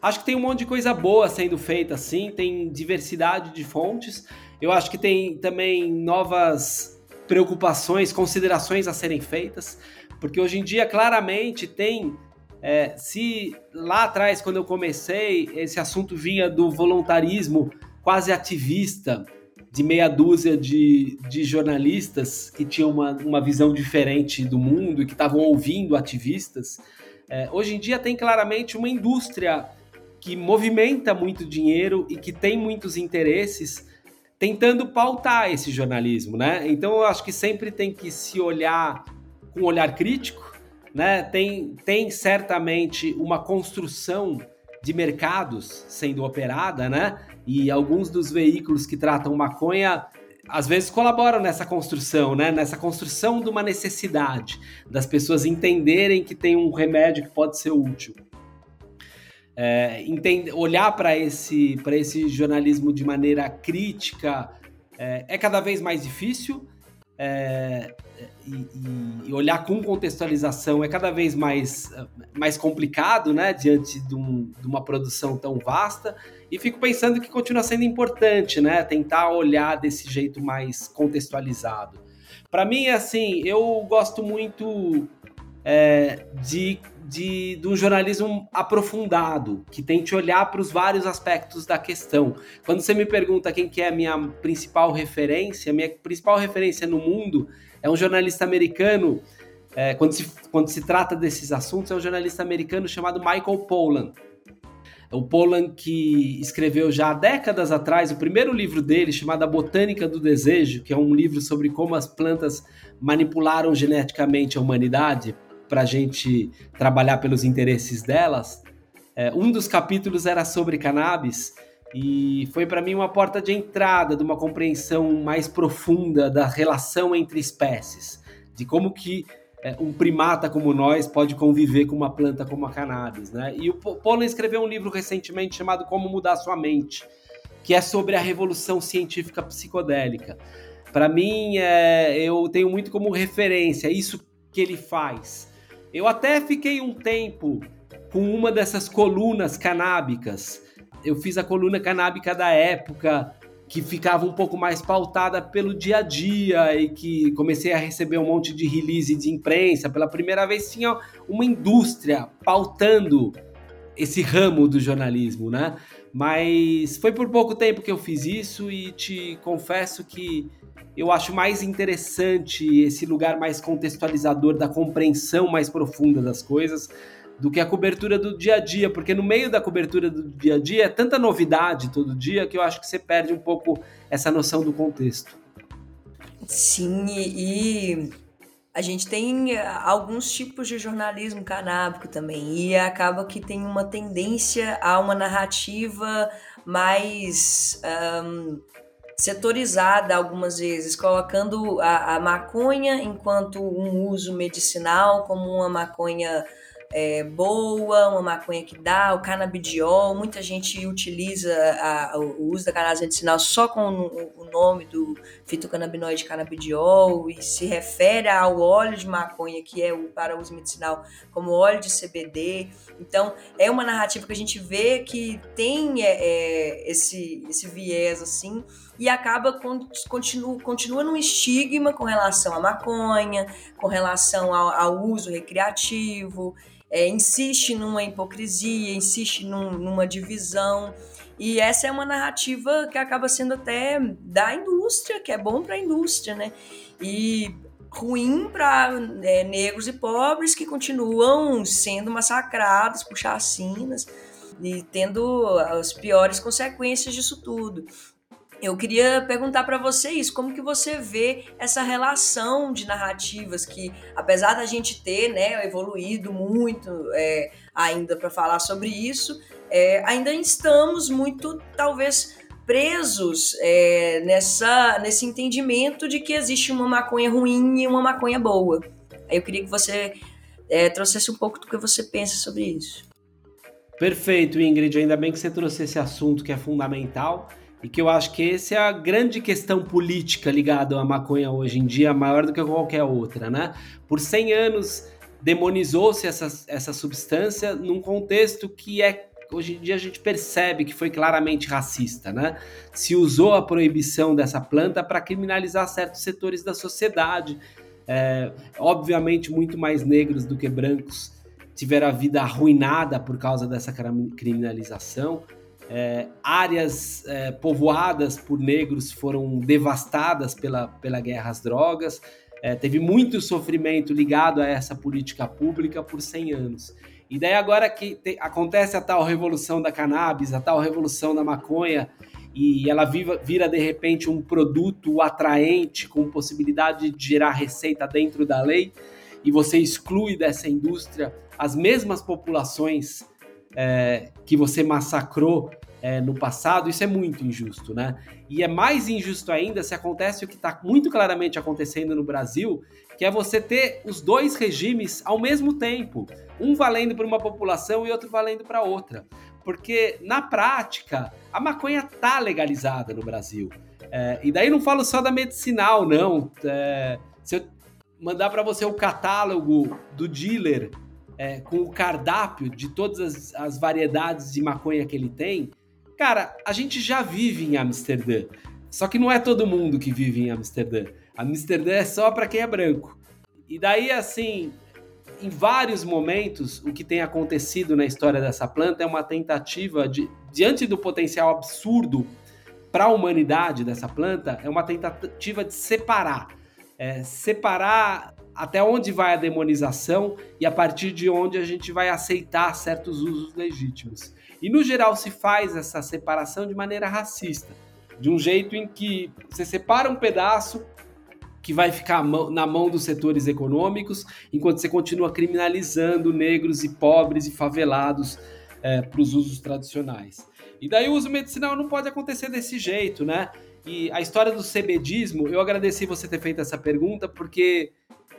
Acho que tem um monte de coisa boa sendo feita assim, tem diversidade de fontes. Eu acho que tem também novas preocupações, considerações a serem feitas, porque hoje em dia claramente tem É, se lá atrás, quando eu comecei, esse assunto vinha do voluntarismo quase ativista de meia dúzia de, de jornalistas que tinham uma, uma visão diferente do mundo e que estavam ouvindo ativistas, é, hoje em dia tem claramente uma indústria que movimenta muito dinheiro e que tem muitos interesses tentando pautar esse jornalismo, né? Então eu acho que sempre tem que se olhar com um olhar crítico, né? Tem, tem certamente uma construção de mercados sendo operada, né? E alguns dos veículos que tratam maconha às vezes colaboram nessa construção, né? Nessa construção de uma necessidade das pessoas entenderem que tem um remédio que pode ser útil. É, entender, olhar para esse, esse jornalismo de maneira crítica é, é cada vez mais difícil. É, e, e, olhar com contextualização é cada vez mais, mais complicado, né, diante de, um, de, uma produção tão vasta. E fico pensando que continua sendo importante, né, tentar olhar desse jeito mais contextualizado. Para mim, assim, eu gosto muito é, de, de, de, um jornalismo aprofundado, que tente olhar para os vários aspectos da questão. Quando você me pergunta quem que é a minha principal referência, minha principal referência no mundo é um jornalista americano, é, quando, se, quando se trata desses assuntos, é um jornalista americano chamado Michael Pollan. O Pollan que escreveu já há décadas atrás o primeiro livro dele, chamado A Botânica do Desejo, que é um livro sobre como as plantas manipularam geneticamente a humanidade para a gente trabalhar pelos interesses delas. É, um dos capítulos era sobre cannabis e foi para mim uma porta de entrada de uma compreensão mais profunda da relação entre espécies, de como que é, um primata como nós pode conviver com uma planta como a cannabis, né? E o Pollan escreveu um livro recentemente chamado Como Mudar Sua Mente, que é sobre a revolução científica psicodélica. Para mim, é, eu tenho muito como referência isso que ele faz. Eu até fiquei um tempo com uma dessas colunas canábicas eu fiz a coluna canábica da época, que ficava um pouco mais pautada pelo dia a dia e que comecei a receber um monte de release de imprensa. Pela primeira vez tinha uma indústria pautando esse ramo do jornalismo, né? Mas foi por pouco tempo que eu fiz isso e te confesso que eu acho mais interessante esse lugar mais contextualizador da compreensão mais profunda das coisas do que a cobertura do dia a dia, porque no meio da cobertura do dia a dia é tanta novidade todo dia que eu acho que você perde um pouco essa noção do contexto. Sim, e a gente tem eh, alguns tipos de jornalismo canábico também, e acaba que tem uma tendência a uma narrativa mais um, setorizada algumas vezes, colocando a, a maconha enquanto um uso medicinal, como uma maconha é, boa, uma maconha que dá, o canabidiol. Muita gente utiliza a, o uso da cannabis medicinal só com o, o nome do fitocannabinoide canabidiol e se refere ao óleo de maconha, que é o para uso medicinal, como óleo de CBD. Então, é uma narrativa que a gente vê que tem é, é, esse, esse viés assim e acaba continua, continua num estigma com relação à maconha, com relação ao, ao uso recreativo é, insiste numa hipocrisia, insiste num, numa divisão. E essa é uma narrativa que acaba sendo até da indústria, que é bom para a indústria, né? E ruim para é, negros e pobres que continuam sendo massacrados por chacinas e tendo as piores consequências disso tudo. Eu queria perguntar para vocês como que você vê essa relação de narrativas que, apesar da gente ter né, evoluído muito é, ainda para falar sobre isso, é, ainda estamos muito, talvez, presos é, nessa, nesse entendimento de que existe uma maconha ruim e uma maconha boa. Eu queria que você é, trouxesse um pouco do que você pensa sobre isso. Perfeito, Ingrid. Ainda bem que você trouxe esse assunto que é fundamental e que eu acho que essa é a grande questão política ligada à maconha hoje em dia, maior do que qualquer outra, né? Por 100 anos demonizou-se essa, essa substância num contexto que é hoje em dia a gente percebe que foi claramente racista, né? Se usou a proibição dessa planta para criminalizar certos setores da sociedade, é, obviamente muito mais negros do que brancos, tiveram a vida arruinada por causa dessa criminalização. É, áreas é, povoadas por negros foram devastadas pela, pela guerra às drogas. É, teve muito sofrimento ligado a essa política pública por 100 anos. E daí agora que te, acontece a tal revolução da cannabis, a tal revolução da maconha, e ela viva, vira de repente um produto atraente com possibilidade de gerar receita dentro da lei, e você exclui dessa indústria as mesmas populações é, que você massacrou é, no passado, isso é muito injusto, né? E é mais injusto ainda se acontece o que está muito claramente acontecendo no Brasil, que é você ter os dois regimes ao mesmo tempo, um valendo para uma população e outro valendo para outra. Porque, na prática, a maconha tá legalizada no Brasil. É, e daí não falo só da medicinal, não. É, se eu mandar para você o catálogo do dealer é, com o cardápio de todas as, as, variedades de maconha que ele tem, cara, a gente já vive em Amsterdã. Só que não é todo mundo que vive em Amsterdã. Amsterdã é só para quem é branco. E daí, assim, em vários momentos, o que tem acontecido na história dessa planta é uma tentativa de, diante do potencial absurdo para a humanidade dessa planta, é uma tentativa de separar. É, separar até onde vai a demonização e a partir de onde a gente vai aceitar certos usos legítimos. E no geral se faz essa separação de maneira racista, de um jeito em que você separa um pedaço que vai ficar na mão dos setores econômicos, enquanto você continua criminalizando negros e pobres e favelados é, para os usos tradicionais. E daí o uso medicinal não pode acontecer desse jeito, né? E a história do CBDismo, eu agradeci você ter feito essa pergunta, porque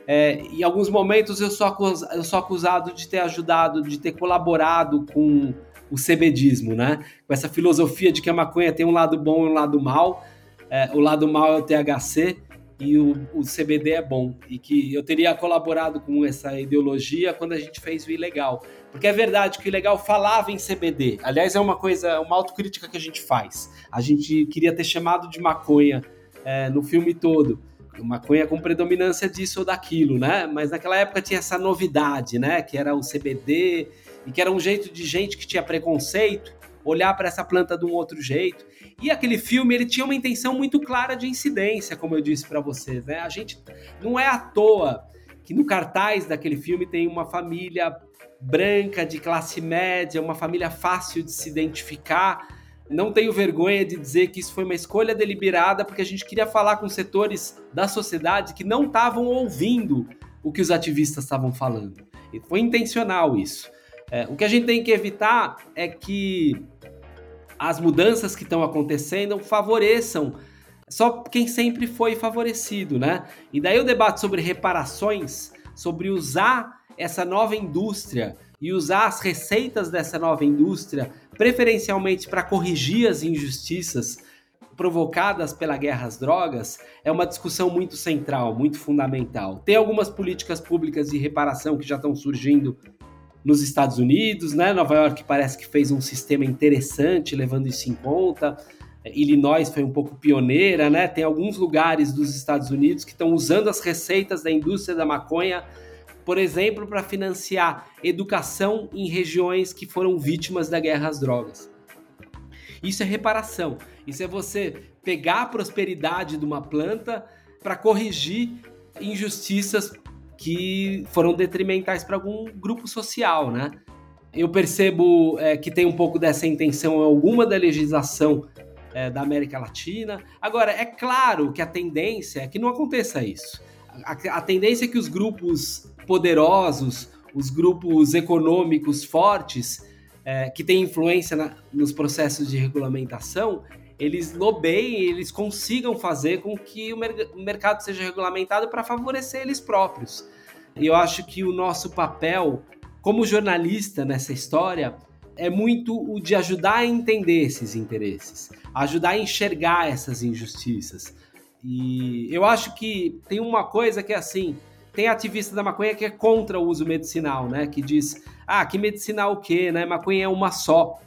é, em alguns momentos eu sou, acusado, eu sou acusado de ter ajudado, de ter colaborado com o CBDismo, né? Com essa filosofia de que a maconha tem um lado bom e um lado mal. É, o lado mal é o THC e o, o, CBD é bom. E que eu teria colaborado com essa ideologia quando a gente fez o ilegal. Porque é verdade que o ilegal falava em CBD. Aliás, é uma coisa, uma autocrítica que a gente faz. A gente queria ter chamado de maconha é, no filme todo maconha com predominância disso ou daquilo, né? Mas naquela época tinha essa novidade, né? Que era o CBD e que era um jeito de gente que tinha preconceito olhar para essa planta de um outro jeito. E aquele filme ele tinha uma intenção muito clara de incidência, como eu disse para vocês, né? A gente não é à toa que no cartaz daquele filme tem uma família branca de classe média, uma família fácil de se identificar não tenho vergonha de dizer que isso foi uma escolha deliberada porque a gente queria falar com setores da sociedade que não estavam ouvindo o que os ativistas estavam falando. E foi intencional isso. É, o que a gente tem que evitar é que as mudanças que estão acontecendo favoreçam só quem sempre foi favorecido, né? E daí o debate sobre reparações, sobre usar essa nova indústria e usar as receitas dessa nova indústria preferencialmente para corrigir as injustiças provocadas pela guerra às drogas, é uma discussão muito central, muito fundamental. Tem algumas políticas públicas de reparação que já estão surgindo nos Estados Unidos, né? Nova York parece que fez um sistema interessante levando isso em conta. Illinois foi um pouco pioneira, né? Tem alguns lugares dos Estados Unidos que estão usando as receitas da indústria da maconha por exemplo, para financiar educação em regiões que foram vítimas da guerra às drogas. Isso é reparação. Isso é você pegar a prosperidade de uma planta para corrigir injustiças que foram detrimentais para algum grupo social, né? Eu percebo é, que tem um pouco dessa intenção em alguma da legislação é, da América Latina. Agora, é claro que a tendência é que não aconteça isso. A, a tendência é que os grupos poderosos, os grupos econômicos fortes, é, que têm influência na, nos processos de regulamentação, eles lobeiem, eles consigam fazer com que o, mer o mercado seja regulamentado para favorecer eles próprios. E eu acho que o nosso papel como jornalista nessa história é muito o de ajudar a entender esses interesses, ajudar a enxergar essas injustiças. E eu acho que tem uma coisa que é assim, tem ativista da maconha que é contra o uso medicinal, né? Que diz, ah, que medicinal o quê, né? Maconha é uma só.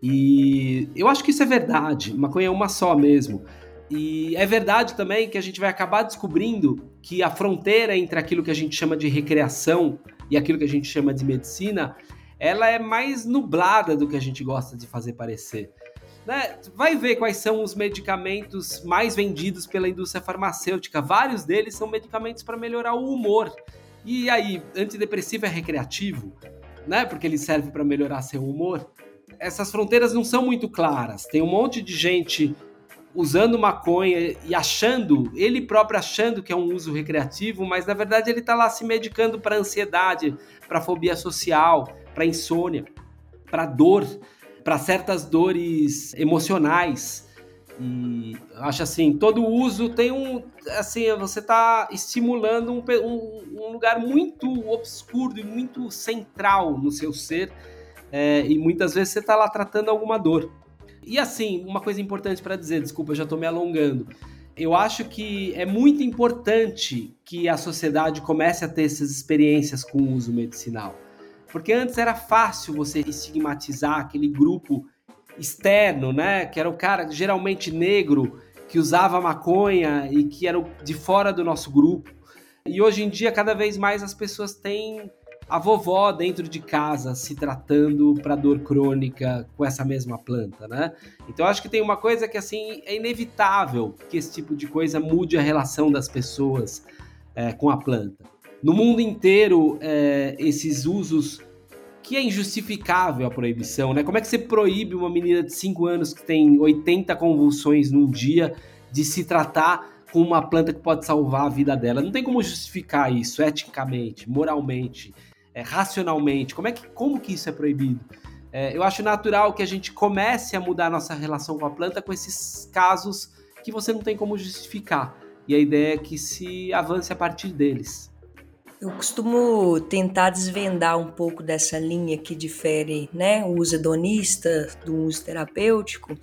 E eu acho que isso é verdade, maconha é uma só mesmo. E é verdade também que a gente vai acabar descobrindo que a fronteira entre aquilo que a gente chama de recreação e aquilo que a gente chama de medicina, ela é mais nublada do que a gente gosta de fazer parecer. Né? Vai ver quais são os medicamentos mais vendidos pela indústria farmacêutica. Vários deles são medicamentos para melhorar o humor. E aí, antidepressivo é recreativo, né? Porque ele serve para melhorar seu humor. Essas fronteiras não são muito claras. Tem um monte de gente usando maconha e achando, ele próprio achando que é um uso recreativo, mas na verdade ele está lá se medicando para ansiedade, para fobia social, para insônia, para dor, para certas dores emocionais. E acho assim, todo uso tem um. Assim, você está estimulando um, um, um, lugar muito obscuro e muito central no seu ser. É, e muitas vezes você está lá tratando alguma dor. E assim, uma coisa importante para dizer, desculpa, eu já estou me alongando. Eu acho que é muito importante que a sociedade comece a ter essas experiências com o uso medicinal. Porque antes era fácil você estigmatizar aquele grupo externo, né? Que era o cara geralmente negro que usava maconha e que era de fora do nosso grupo. E hoje em dia, cada vez mais as pessoas têm a vovó dentro de casa se tratando para dor crônica com essa mesma planta, né? Então acho que tem uma coisa que assim é inevitável que esse tipo de coisa mude a relação das pessoas é, com a planta. No mundo inteiro, é, esses usos que é injustificável a proibição, né? Como é que você proíbe uma menina de 5 anos que tem 80 convulsões num dia de se tratar com uma planta que pode salvar a vida dela? Não tem como justificar isso eticamente, moralmente é, racionalmente? Como é que como que isso é proibido? É, eu acho natural que a gente comece a mudar a nossa relação com a planta com esses casos que você não tem como justificar. E a ideia é que se avance a partir deles. Eu costumo tentar desvendar um pouco dessa linha que difere né, o uso hedonista do uso terapêutico,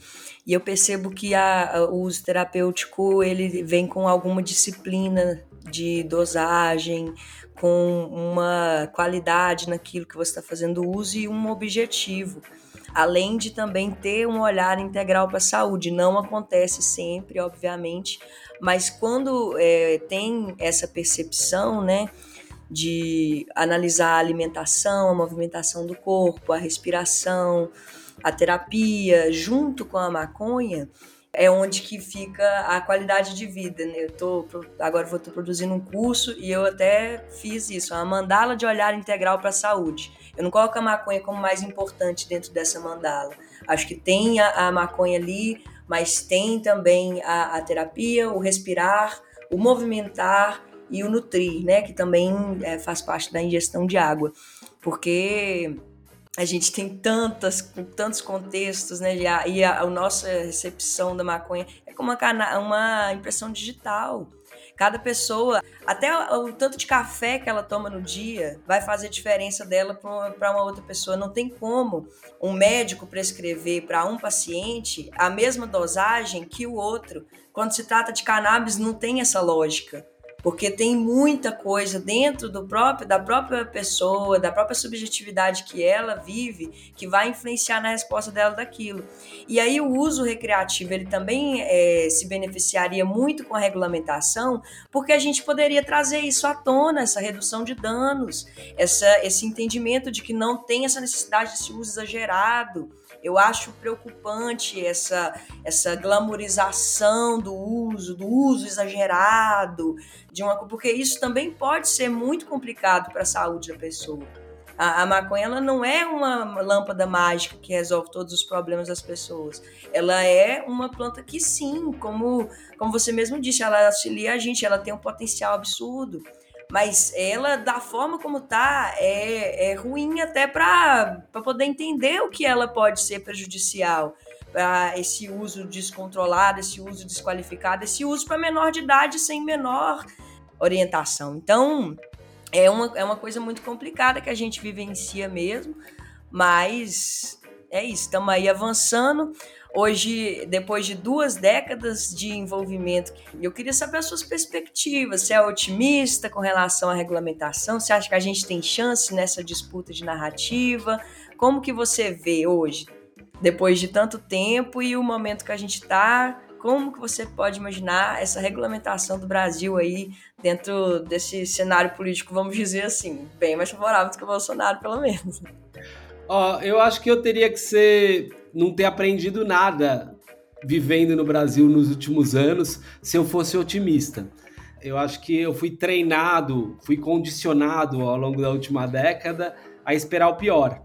e eu percebo que a, o uso terapêutico ele vem com alguma disciplina de dosagem, com uma qualidade naquilo que você está fazendo uso e um objetivo. Além de também ter um olhar integral para a saúde. Não acontece sempre, obviamente, mas quando é, tem essa percepção, né, de analisar a alimentação, a movimentação do corpo, a respiração, a terapia, junto com a maconha, é onde que fica a qualidade de vida. Né? Eu tô agora vou tô produzindo um curso e eu até fiz isso, uma mandala de olhar integral para a saúde. Eu não coloco a maconha como mais importante dentro dessa mandala. Acho que tem a, a maconha ali, mas tem também a, a terapia, o respirar, o movimentar e o nutrir, né? Que também é, faz parte da ingestão de água, porque a gente tem tantas, tantos contextos, né? E a, e a, a nossa recepção da maconha é como uma, uma impressão digital. Cada pessoa, até o, o, tanto de café que ela toma no dia, vai fazer diferença dela para uma, outra pessoa. Não tem como um médico prescrever para um paciente a mesma dosagem que o outro. Quando se trata de cannabis, não tem essa lógica porque tem muita coisa dentro do próprio da própria pessoa, da própria subjetividade que ela vive, que vai influenciar na resposta dela daquilo. E aí o uso recreativo ele também é, se beneficiaria muito com a regulamentação, porque a gente poderia trazer isso à tona, essa redução de danos, essa, esse entendimento de que não tem essa necessidade desse uso exagerado eu acho preocupante essa, essa glamorização do uso, do uso exagerado, de uma porque isso também pode ser muito complicado para a saúde da pessoa. A, a maconha ela não é uma lâmpada mágica que resolve todos os problemas das pessoas. Ela é uma planta que sim, como, como você mesmo disse, ela auxilia a gente, ela tem um potencial absurdo mas ela, da forma como tá, é, é ruim até para poder entender o que ela pode ser prejudicial. para esse uso descontrolado, esse uso desqualificado, esse uso para menor de idade sem menor orientação. Então, é uma, é uma coisa muito complicada que a gente vivencia mesmo, mas é isso, estamos aí avançando. Hoje, depois de duas décadas de envolvimento, eu queria saber as suas perspectivas. Você é otimista com relação à regulamentação? Você acha que a gente tem chance nessa disputa de narrativa? Como que você vê hoje, depois de tanto tempo e o momento que a gente está? como que você pode imaginar essa regulamentação do Brasil aí dentro desse cenário político, vamos dizer assim, bem mais favorável do que o Bolsonaro, pelo menos. Ó, eu acho que eu teria que ser não ter aprendido nada vivendo no Brasil nos últimos anos se eu fosse otimista. Eu acho que eu fui treinado, fui condicionado ao longo da última década a esperar o pior.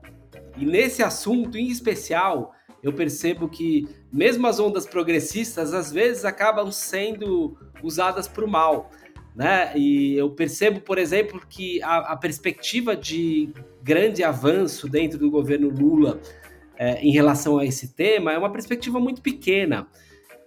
E nesse assunto em especial, eu percebo que mesmo as ondas progressistas às vezes acabam sendo usadas para o mal. Né? E eu percebo, por exemplo, que a, a perspectiva de grande avanço dentro do governo Lula é, em relação a esse tema é uma perspectiva muito pequena,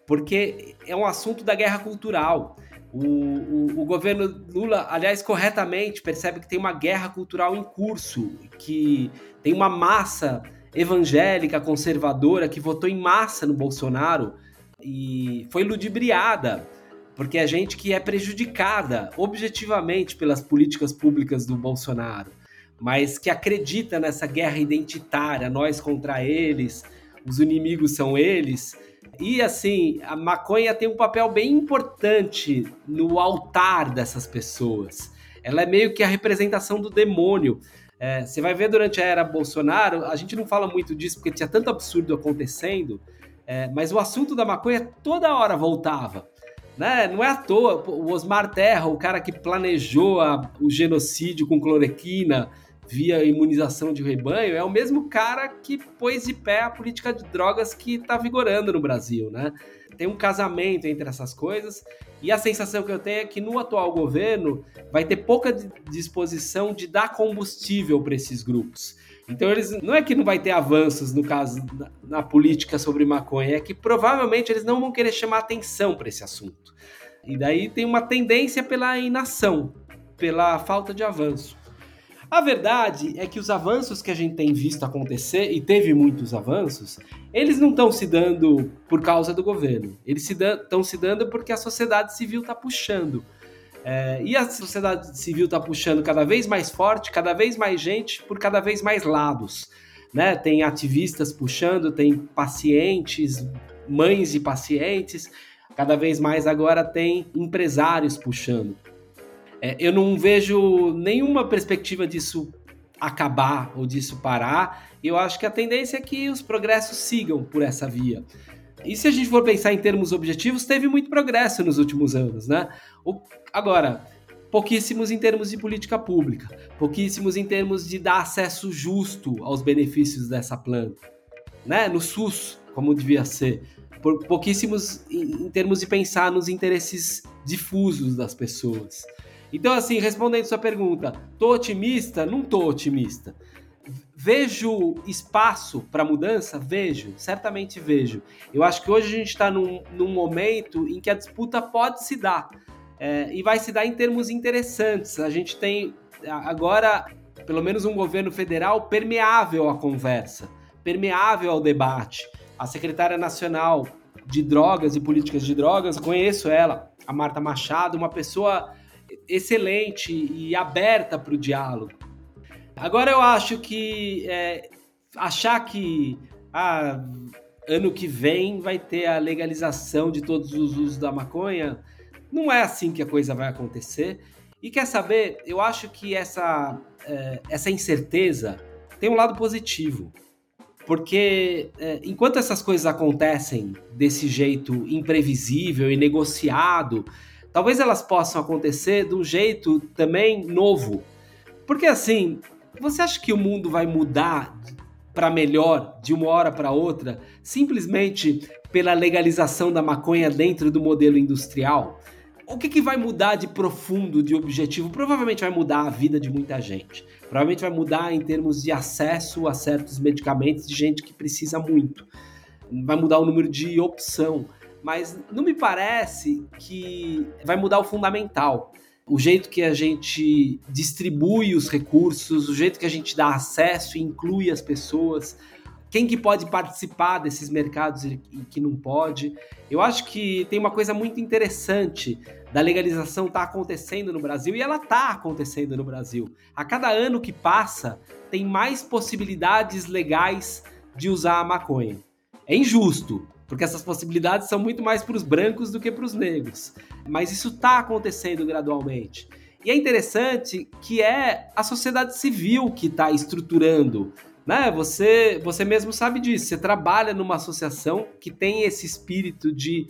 porque é um assunto da guerra cultural. O, o, o, governo Lula, aliás, corretamente percebe que tem uma guerra cultural em curso, que tem uma massa evangélica conservadora que votou em massa no Bolsonaro e foi ludibriada porque é gente que é prejudicada objetivamente pelas políticas públicas do Bolsonaro, mas que acredita nessa guerra identitária, nós contra eles, os inimigos são eles. E assim, a maconha tem um papel bem importante no altar dessas pessoas. Ela é meio que a representação do demônio. É, você vai ver durante a era Bolsonaro, a gente não fala muito disso porque tinha tanto absurdo acontecendo, é, mas o assunto da maconha toda hora voltava. Né? Não é à toa, o Osmar Terra, o cara que planejou a, o genocídio com cloroquina via imunização de rebanho, é o mesmo cara que pôs de pé a política de drogas que está vigorando no Brasil, né? Tem um casamento entre essas coisas e a sensação que eu tenho é que no atual governo vai ter pouca disposição de dar combustível para esses grupos. Então eles não é que não vai ter avanços no caso na, na política sobre maconha, é que provavelmente eles não vão querer chamar atenção para esse assunto. E daí tem uma tendência pela inação, pela falta de avanço. A verdade é que os avanços que a gente tem visto acontecer, e teve muitos avanços, eles não estão se dando por causa do governo. Eles estão se, se dando porque a sociedade civil está puxando. É, e a sociedade civil está puxando cada vez mais forte, cada vez mais gente, por cada vez mais lados. Né? Tem ativistas puxando, tem pacientes, mães de pacientes, cada vez mais agora tem empresários puxando. É, eu não vejo nenhuma perspectiva disso acabar ou disso parar. Eu acho que a tendência é que os progressos sigam por essa via. E se a gente for pensar em termos objetivos, teve muito progresso nos últimos anos, né? O, agora, pouquíssimos em termos de política pública, pouquíssimos em termos de dar acesso justo aos benefícios dessa planta, né? No SUS, como devia ser. Pouquíssimos em, em termos de pensar nos interesses difusos das pessoas. Então, assim, respondendo sua pergunta, tô otimista? Não tô otimista. Vejo espaço para mudança? Vejo, certamente vejo. Eu acho que hoje a gente está num, num, momento em que a disputa pode se dar. É, e vai se dar em termos interessantes. A gente tem agora, pelo menos, um governo federal permeável à conversa, permeável ao debate. A secretária nacional de drogas e políticas de drogas, conheço ela, a Marta Machado, uma pessoa excelente e aberta para o diálogo. Agora eu acho que é, achar que ah, ano que vem vai ter a legalização de todos os usos da maconha, não é assim que a coisa vai acontecer. E quer saber? Eu acho que essa, é, essa incerteza tem um lado positivo. Porque é, enquanto essas coisas acontecem desse jeito imprevisível e negociado, talvez elas possam acontecer de um jeito também novo. Porque assim, você acha que o mundo vai mudar para melhor de uma hora para outra simplesmente pela legalização da maconha dentro do modelo industrial? O que, que vai mudar de profundo, de objetivo? Provavelmente vai mudar a vida de muita gente. Provavelmente vai mudar em termos de acesso a certos medicamentos de gente que precisa muito. Vai mudar o número de opção mas não me parece que vai mudar o fundamental. O jeito que a gente distribui os recursos, o jeito que a gente dá acesso e inclui as pessoas, quem que pode participar desses mercados e que não pode. Eu acho que tem uma coisa muito interessante da legalização tá acontecendo no Brasil e ela tá acontecendo no Brasil. A cada ano que passa, tem mais possibilidades legais de usar a maconha. É injusto, porque essas possibilidades são muito mais para os brancos do que para os negros. Mas isso está acontecendo gradualmente. E é interessante que é a sociedade civil que está estruturando. Né? Você, você mesmo sabe disso. Você trabalha numa associação que tem esse espírito de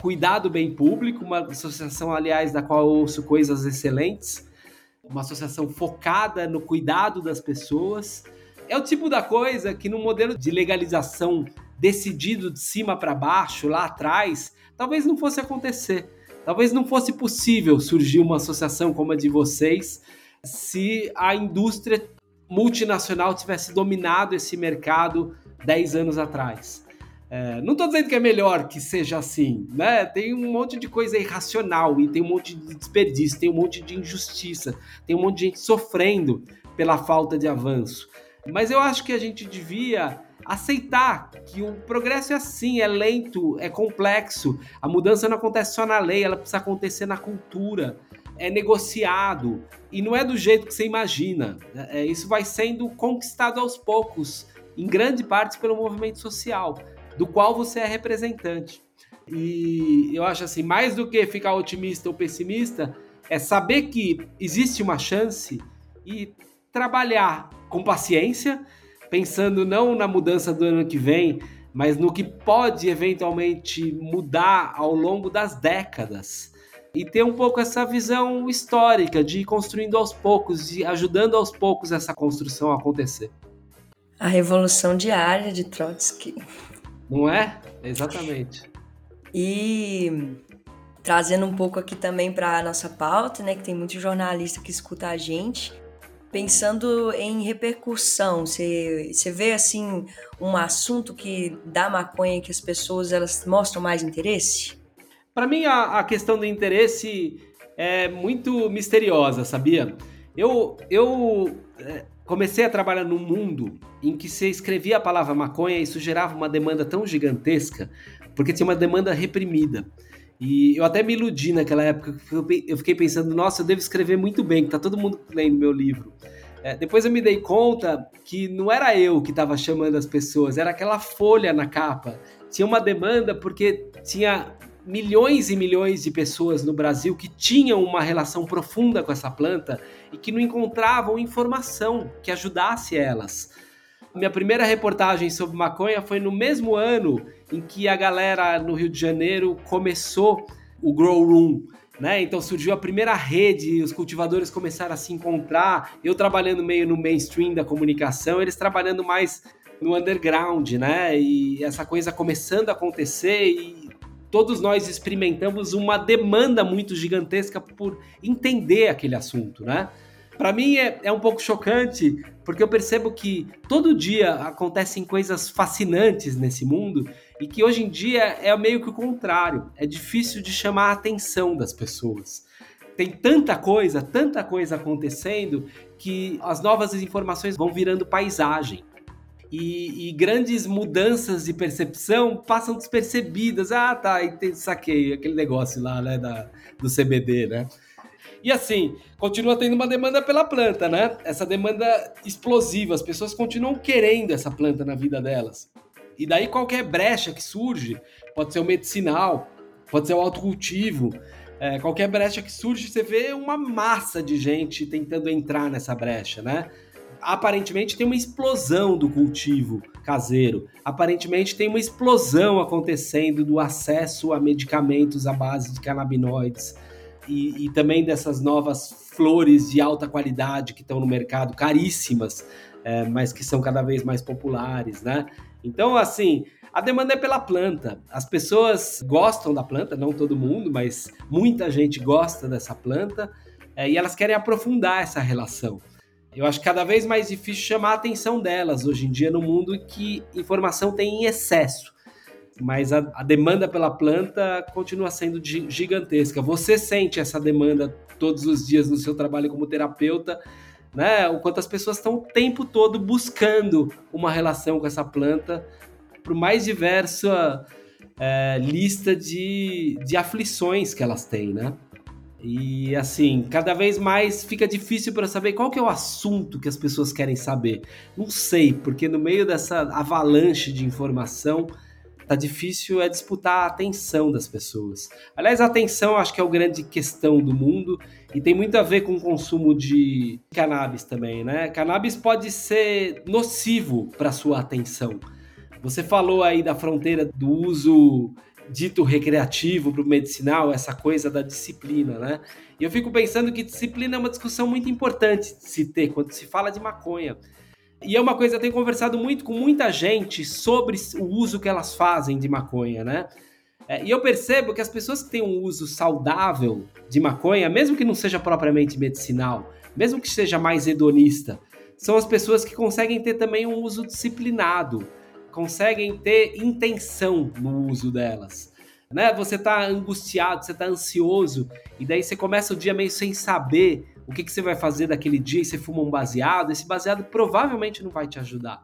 cuidar do bem público, uma associação, aliás, da qual eu ouço coisas excelentes, uma associação focada no cuidado das pessoas. É o tipo da coisa que no modelo de legalização decidido de cima para baixo, lá atrás, talvez não fosse acontecer. Talvez não fosse possível surgir uma associação como a de vocês se a indústria multinacional tivesse dominado esse mercado 10 anos atrás. É, não estou dizendo que é melhor que seja assim, né? Tem um monte de coisa irracional e tem um monte de desperdício, tem um monte de injustiça, tem um monte de gente sofrendo pela falta de avanço. Mas eu acho que a gente devia aceitar que o progresso é assim, é lento, é complexo. A mudança não acontece só na lei, ela precisa acontecer na cultura. É negociado e não é do jeito que você imagina. É, isso vai sendo conquistado aos poucos, em grande parte pelo movimento social, do qual você é representante. E eu acho assim, mais do que ficar otimista ou pessimista, é saber que existe uma chance e trabalhar com paciência pensando não na mudança do ano que vem, mas no que pode eventualmente mudar ao longo das décadas. E ter um pouco essa visão histórica de ir construindo aos poucos, de ajudando aos poucos essa construção a acontecer. A revolução diária de Trotsky. Não é? Exatamente. E trazendo um pouco aqui também para a nossa pauta, né, que tem muito jornalista que escuta a gente, Pensando em repercussão, você, você vê assim um assunto que dá maconha que as pessoas elas mostram mais interesse? Para mim a, a questão do interesse é muito misteriosa, sabia? Eu, eu é, comecei a trabalhar num mundo em que você escrevia a palavra maconha e isso gerava uma demanda tão gigantesca, porque tinha uma demanda reprimida. E eu até me iludi naquela época, eu fiquei pensando, nossa, eu devo escrever muito bem, que tá todo mundo lendo meu livro. É, depois eu me dei conta que não era eu que estava chamando as pessoas, era aquela folha na capa. Tinha uma demanda porque tinha milhões e milhões de pessoas no Brasil que tinham uma relação profunda com essa planta e que não encontravam informação que ajudasse elas. Minha primeira reportagem sobre maconha foi no mesmo ano em que a galera no Rio de Janeiro começou o Grow Room. Né? Então surgiu a primeira rede, os cultivadores começaram a se encontrar. Eu trabalhando meio no mainstream da comunicação, eles trabalhando mais no underground, né? E essa coisa começando a acontecer e todos nós experimentamos uma demanda muito gigantesca por entender aquele assunto, né? Para mim é, é um pouco chocante, porque eu percebo que todo dia acontecem coisas fascinantes nesse mundo e que hoje em dia é meio que o contrário. É difícil de chamar a atenção das pessoas. Tem tanta coisa, tanta coisa acontecendo que as novas informações vão virando paisagem. E, e, grandes mudanças de percepção passam despercebidas. Ah, tá, saquei aquele negócio lá, né, da, do CBD, né? E assim, continua tendo uma demanda pela planta, né? Essa demanda explosiva, as pessoas continuam querendo essa planta na vida delas. E daí qualquer brecha que surge, pode ser o medicinal, pode ser o autocultivo, é, qualquer brecha que surge, você vê uma massa de gente tentando entrar nessa brecha, né? Aparentemente tem uma explosão do cultivo caseiro. Aparentemente tem uma explosão acontecendo do acesso a medicamentos à base de canabinoides. E, e, também dessas novas flores de alta qualidade que estão no mercado, caríssimas, é, mas que são cada vez mais populares, né? Então, assim, a demanda é pela planta. As pessoas gostam da planta, não todo mundo, mas muita gente gosta dessa planta é, e elas querem aprofundar essa relação. Eu acho cada vez mais difícil chamar a atenção delas hoje em dia no mundo que informação tem em excesso. Mas a, a demanda pela planta continua sendo gigantesca. Você sente essa demanda todos os dias no seu trabalho como terapeuta né? O quanto as pessoas estão o tempo todo buscando uma relação com essa planta, por mais diversa é, lista de, de aflições que elas têm, né? E assim, cada vez mais fica difícil para saber qual que é o assunto que as pessoas querem saber. Não sei, porque no meio dessa avalanche de informação, tá difícil é disputar a atenção das pessoas. Aliás, a atenção acho que é a grande questão do mundo e tem muito a ver com o consumo de cannabis também, né? Cannabis pode ser nocivo para sua atenção. Você falou aí da fronteira do uso dito recreativo para o medicinal, essa coisa da disciplina, né? E eu fico pensando que disciplina é uma discussão muito importante de se ter quando se fala de maconha. E é uma coisa, eu tenho conversado muito com muita gente sobre o uso que elas fazem de maconha, né? É, e eu percebo que as pessoas que têm um uso saudável de maconha, mesmo que não seja propriamente medicinal, mesmo que seja mais hedonista, são as pessoas que conseguem ter também um uso disciplinado, conseguem ter intenção no uso delas. Né? Você está angustiado, você está ansioso, e daí você começa o dia meio sem saber o que, que você vai fazer daquele dia e você fuma um baseado. Esse baseado provavelmente não vai te ajudar.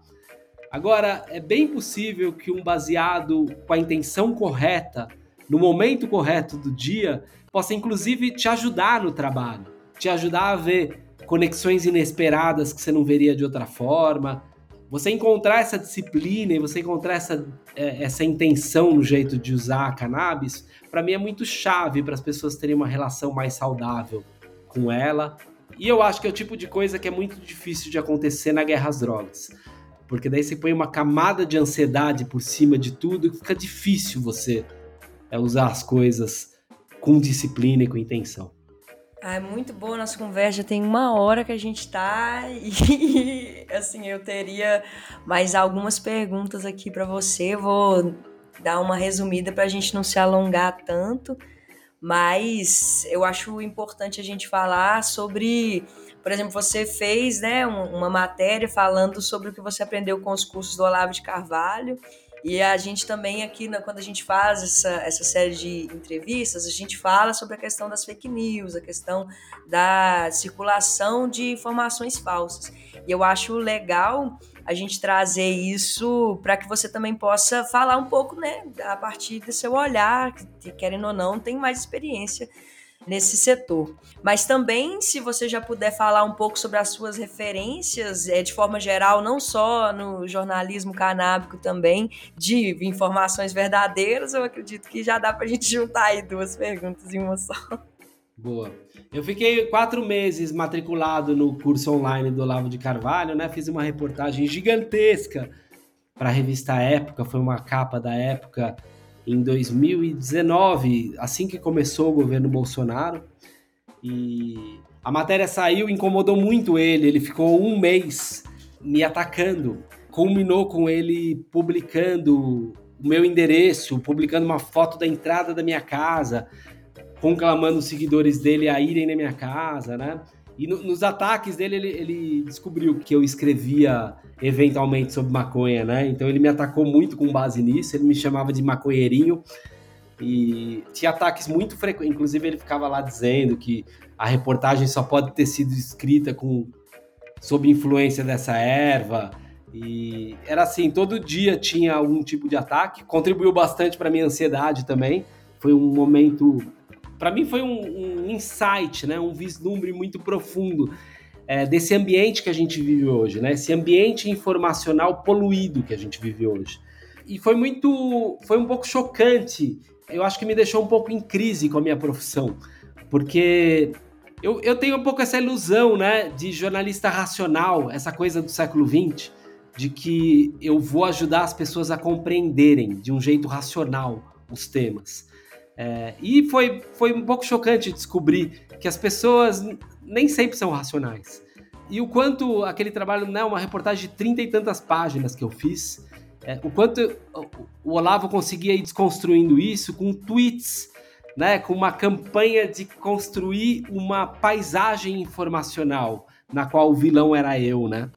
Agora, é bem possível que um baseado com a intenção correta, no momento correto do dia, possa inclusive te ajudar no trabalho, te ajudar a ver conexões inesperadas que você não veria de outra forma, você encontrar essa disciplina e você encontrar essa, é, essa intenção no jeito de usar a cannabis, para mim é muito chave para as pessoas terem uma relação mais saudável com ela. E eu acho que é o tipo de coisa que é muito difícil de acontecer na guerra às drogas. Porque daí você põe uma camada de ansiedade por cima de tudo e fica difícil você é, usar as coisas com disciplina e com intenção. Ah, é muito boa a nossa conversa, tem uma hora que a gente tá e assim, eu teria mais algumas perguntas aqui para você. vou dar uma resumida para a gente não se alongar tanto, mas eu acho importante a gente falar sobre, por exemplo, você fez, né, uma matéria falando sobre o que você aprendeu com os cursos do Olavo de Carvalho e a gente também aqui, né, quando a gente faz essa, essa série de entrevistas, a gente fala sobre a questão das fake news, a questão da circulação de informações falsas. E eu acho legal a gente trazer isso para que você também possa falar um pouco, né, a partir do seu olhar, que querendo ou não, tem mais experiência nesse setor. Mas também, se você já puder falar um pouco sobre as suas referências, é, de forma geral, não só no jornalismo canábico também, de informações verdadeiras, eu acredito que já dá para a gente juntar aí duas perguntas em uma só. Boa. Eu fiquei quatro meses matriculado no curso online do Olavo de Carvalho, né? Fiz uma reportagem gigantesca para a revista Época, foi uma capa da Época em 2019, assim que começou o governo Bolsonaro. E a matéria saiu, incomodou muito ele. Ele ficou um mês me atacando. Culminou com ele publicando o meu endereço, publicando uma foto da entrada da minha casa, conclamando os seguidores dele a irem na minha casa, né? E no, nos ataques dele, ele, ele, descobriu que eu escrevia eventualmente sobre maconha, né? Então ele me atacou muito com base nisso, ele me chamava de maconheirinho. E tinha ataques muito frequentes, inclusive ele ficava lá dizendo que a reportagem só pode ter sido escrita com sob influência dessa erva. E era assim, todo dia tinha algum tipo de ataque, contribuiu bastante para minha ansiedade também. Foi um momento para mim foi um, um, insight, né, um vislumbre muito profundo é, desse ambiente que a gente vive hoje, né, esse ambiente informacional poluído que a gente vive hoje. E foi muito, foi um pouco chocante. Eu acho que me deixou um pouco em crise com a minha profissão, porque eu, eu tenho um pouco essa ilusão, né, de jornalista racional, essa coisa do século XX, de que eu vou ajudar as pessoas a compreenderem de um jeito racional os temas. É, e foi, foi um pouco chocante descobrir que as pessoas nem sempre são racionais. E o quanto aquele trabalho não é uma reportagem de trinta e tantas páginas que eu fiz, é, o quanto o Olavo conseguia ir desconstruindo isso com tweets, né, com uma campanha de construir uma paisagem informacional na qual o vilão era eu, né?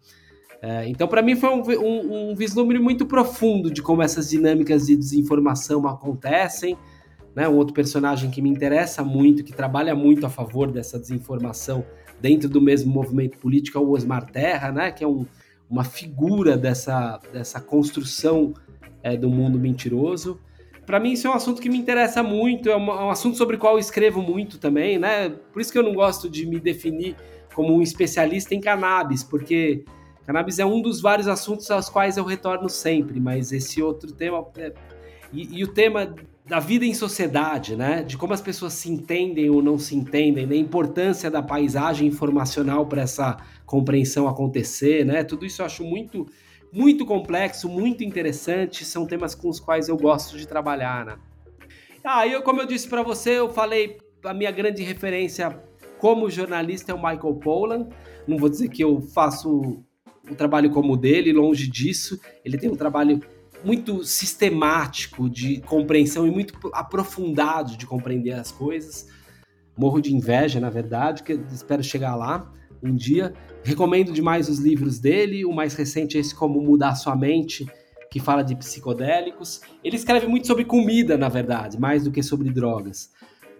É, então, para mim, foi um, um, um vislumbre muito profundo de como essas dinâmicas de desinformação acontecem né? Um outro personagem que me interessa muito, que trabalha muito a favor dessa desinformação dentro do mesmo movimento político é o Osmar Terra, né? Que é um, uma figura dessa, dessa construção é, do mundo mentiroso. Para mim, isso é um assunto que me interessa muito, é, um, é um assunto sobre o qual eu escrevo muito também, né? Por isso que eu não gosto de me definir como um especialista em cannabis, porque cannabis é um dos vários assuntos aos quais eu retorno sempre, mas esse outro tema é, e, e o tema da vida em sociedade, né? De como as pessoas se entendem ou não se entendem, da importância da paisagem informacional para essa compreensão acontecer, né? Tudo isso eu acho muito, muito complexo, muito interessante. São temas com os quais eu gosto de trabalhar, né? Ah, eu, como eu disse para você, eu falei a minha grande referência como jornalista é o Michael Pollan. Não vou dizer que eu faço o trabalho como o dele, longe disso. Ele tem um trabalho muito sistemático de compreensão e muito aprofundado de compreender as coisas. Morro de inveja, na verdade, que espero chegar lá um dia. Recomendo demais os livros dele. O mais recente é esse Como Mudar Sua Mente, que fala de psicodélicos. Ele escreve muito sobre comida, na verdade, mais do que sobre drogas.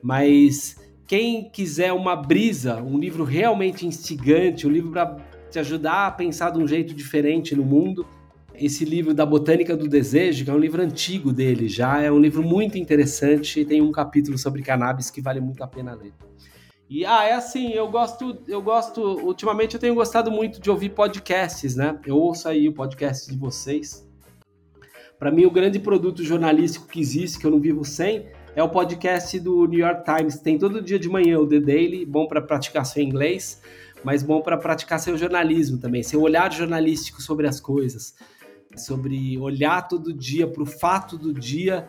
Mas quem quiser uma brisa, um livro realmente instigante, um livro para te ajudar a pensar de um jeito diferente no mundo, esse livro da Botânica do Desejo, que é um livro antigo dele já, é um livro muito interessante e tem um capítulo sobre cannabis que vale muito a pena ler. E ah, é assim, eu gosto, eu gosto, ultimamente eu tenho gostado muito de ouvir podcasts, né? Eu ouço aí o podcast de vocês. Para mim o grande produto jornalístico que existe, que eu não vivo sem, é o podcast do New York Times. Tem todo dia de manhã o The Daily, bom para praticar seu inglês, mas bom para praticar seu jornalismo também, seu olhar jornalístico sobre as coisas sobre olhar todo dia para o fato do dia,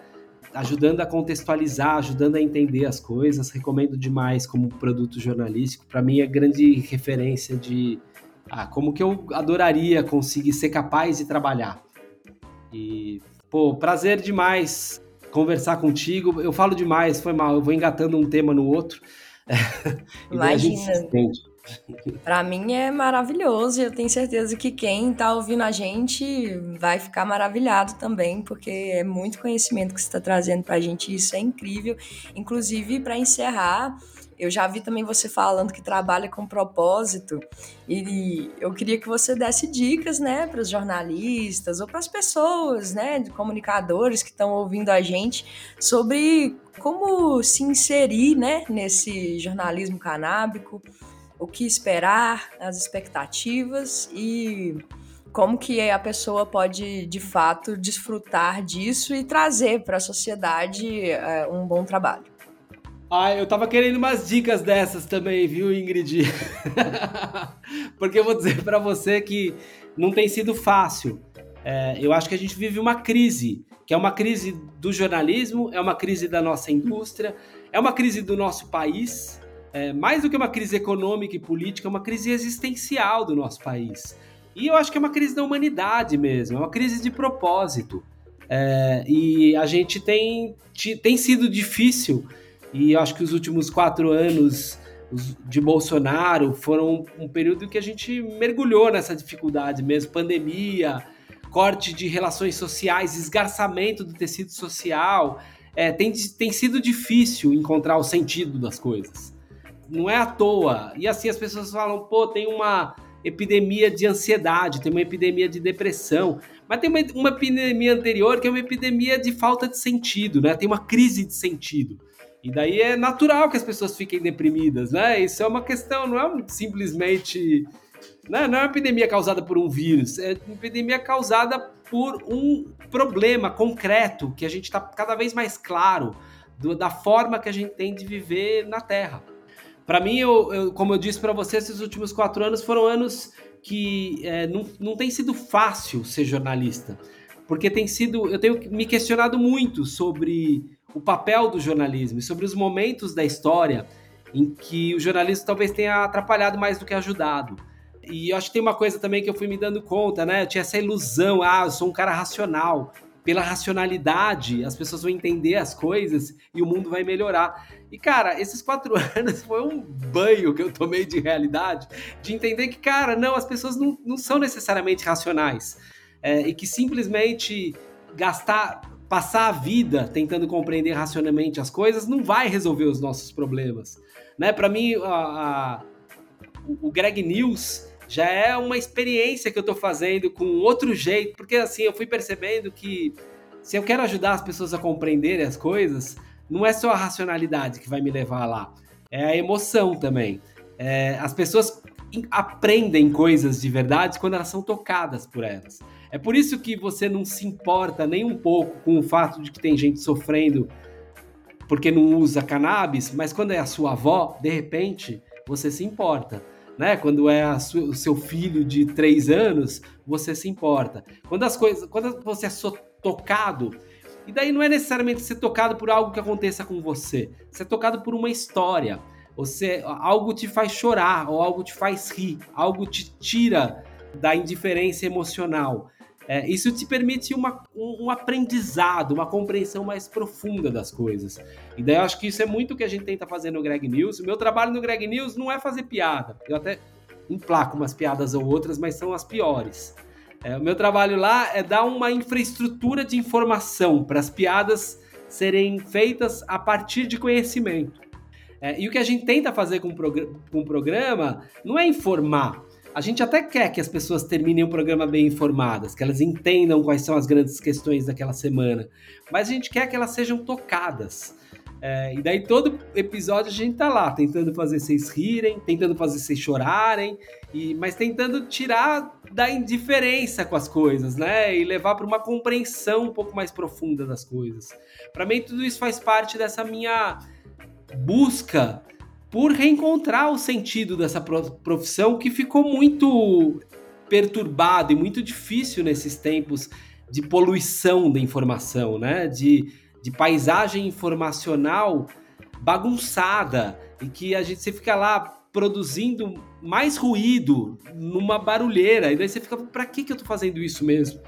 ajudando a contextualizar, ajudando a entender as coisas. Recomendo demais como produto jornalístico. Para mim é grande referência de ah, como que eu adoraria conseguir ser capaz de trabalhar. E, pô, prazer demais conversar contigo. Eu falo demais, foi mal, eu vou engatando um tema no outro. Imagina. Para mim é maravilhoso e eu tenho certeza que quem está ouvindo a gente vai ficar maravilhado também, porque é muito conhecimento que você está trazendo para a gente isso é incrível. Inclusive, para encerrar, eu já vi também você falando que trabalha com propósito e eu queria que você desse dicas, né, para os jornalistas ou para as pessoas, né, de comunicadores que estão ouvindo a gente sobre como se inserir, né, nesse jornalismo canábico o que esperar, as expectativas e como que a pessoa pode de fato desfrutar disso e trazer para a sociedade é, um bom trabalho. Ah, eu tava querendo umas dicas dessas também, viu, Ingrid? Porque eu vou dizer para você que não tem sido fácil. É, eu acho que a gente vive uma crise, que é uma crise do jornalismo, é uma crise da nossa indústria, é uma crise do nosso país, é, mais do que uma crise econômica e política, é uma crise existencial do nosso país. E eu acho que é uma crise da humanidade mesmo, é uma crise de propósito. É, e a gente tem, tem sido difícil, e eu acho que os últimos quatro anos de Bolsonaro foram um período que a gente mergulhou nessa dificuldade mesmo pandemia, corte de relações sociais, esgarçamento do tecido social. É, tem, tem sido difícil encontrar o sentido das coisas não é à toa. E assim as pessoas falam, pô, tem uma epidemia de ansiedade, tem uma epidemia de depressão, mas tem uma, uma epidemia anterior que é uma epidemia de falta de sentido, né? Tem uma crise de sentido. E daí é natural que as pessoas fiquem deprimidas, né? Isso é uma questão, não é simplesmente. Né? Não é uma epidemia causada por um vírus, é uma epidemia causada por um problema concreto que a gente está cada vez mais claro do, da forma que a gente tem de viver na Terra. Para mim, eu, eu, como eu disse para você, esses últimos quatro anos foram anos que é, não, não tem sido fácil ser jornalista, porque tem sido, eu tenho me questionado muito sobre o papel do jornalismo e sobre os momentos da história em que o jornalismo talvez tenha atrapalhado mais do que ajudado. E eu acho que tem uma coisa também que eu fui me dando conta, né? Eu tinha essa ilusão, ah, eu sou um cara racional pela racionalidade, as pessoas vão entender as coisas e o mundo vai melhorar. E, cara, esses quatro anos foi um banho que eu tomei de realidade, de entender que, cara, não, as pessoas não, não são necessariamente racionais. É, e que simplesmente gastar, passar a vida tentando compreender racionalmente as coisas não vai resolver os nossos problemas. Né? Para mim, a, a, o Greg News já é uma experiência que eu estou fazendo com outro jeito, porque assim, eu fui percebendo que se eu quero ajudar as pessoas a compreenderem as coisas, não é só a racionalidade que vai me levar lá, é a emoção também. É, as pessoas aprendem coisas de verdade quando elas são tocadas por elas. É por isso que você não se importa nem um pouco com o fato de que tem gente sofrendo porque não usa cannabis, mas quando é a sua avó, de repente, você se importa. Né? Quando é o seu filho de três anos, você se importa. Quando as coisas, quando você é tocado, e daí não é necessariamente ser tocado por algo que aconteça com você, ser tocado por uma história. Você, algo te faz chorar, ou algo te faz rir, algo te tira da indiferença emocional. É, isso te permite uma, um, aprendizado, uma compreensão mais profunda das coisas. E daí eu acho que isso é muito o que a gente tenta fazer no Greg News. O meu trabalho no Greg News não é fazer piada. Eu até emplaco umas piadas ou outras, mas são as piores. É, o meu trabalho lá é dar uma infraestrutura de informação para as piadas serem feitas a partir de conhecimento. É, e o que a gente tenta fazer com, com o programa não é informar, a gente até quer que as pessoas terminem o programa bem informadas, que elas entendam quais são as grandes questões daquela semana, mas a gente quer que elas sejam tocadas. É, e daí todo episódio a gente tá lá tentando fazer vocês rirem, tentando fazer vocês chorarem, e, mas tentando tirar da indiferença com as coisas, né? E levar para uma compreensão um pouco mais profunda das coisas. Para mim tudo isso faz parte dessa minha busca por reencontrar o sentido dessa profissão que ficou muito perturbado e muito difícil nesses tempos de poluição da informação, né? De, de paisagem informacional bagunçada e que a gente você fica lá produzindo mais ruído numa barulheira e daí você fica para que que eu tô fazendo isso mesmo?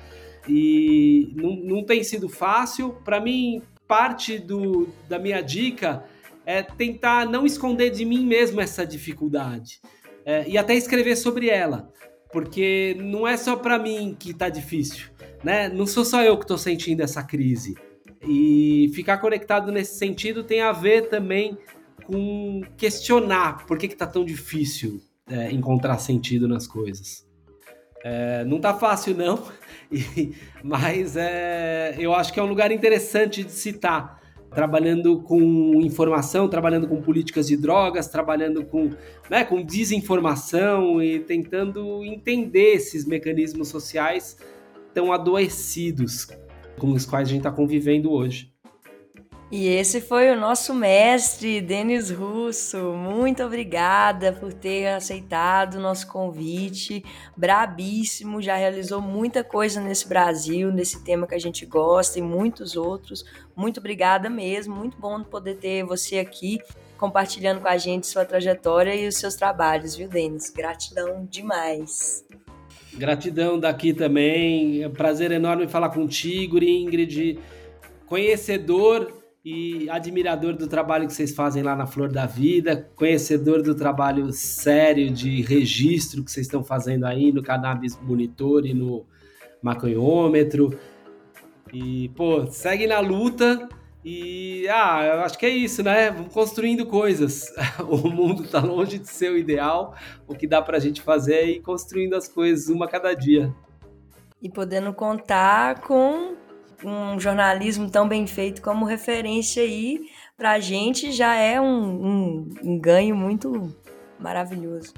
E não, não tem sido fácil. Para mim, parte do, da minha dica é tentar não esconder de mim mesmo essa dificuldade é, e até escrever sobre ela, porque não é só para mim que tá difícil, né? Não sou só eu que estou sentindo essa crise. E ficar conectado nesse sentido tem a ver também com questionar por que, que tá tão difícil é, encontrar sentido nas coisas. É, não tá fácil, não, e, mas é, eu acho que é um lugar interessante de citar trabalhando com informação, trabalhando com políticas de drogas, trabalhando com, né, com desinformação e tentando entender esses mecanismos sociais tão adoecidos com os quais a gente está convivendo hoje. E esse foi o nosso mestre, Denis Russo. Muito obrigada por ter aceitado o nosso convite. Brabíssimo, já realizou muita coisa nesse Brasil, nesse tema que a gente gosta e muitos outros. Muito obrigada mesmo. Muito bom poder ter você aqui compartilhando com a gente sua trajetória e os seus trabalhos, viu, Denis? Gratidão demais. Gratidão daqui também. É um prazer enorme falar contigo, Ingrid. Conhecedor e admirador do trabalho que vocês fazem lá na Flor da Vida, conhecedor do trabalho sério de registro que vocês estão fazendo aí no Cannabis Monitor e no Maconhômetro. E, pô, segue na luta e, ah, eu acho que é isso, né? Vamos construindo coisas. O mundo tá longe de ser o ideal. O que dá pra gente fazer é ir construindo as coisas uma cada dia. E podendo contar com um jornalismo tão bem feito como referência aí para a gente já é um, um, um ganho muito maravilhoso.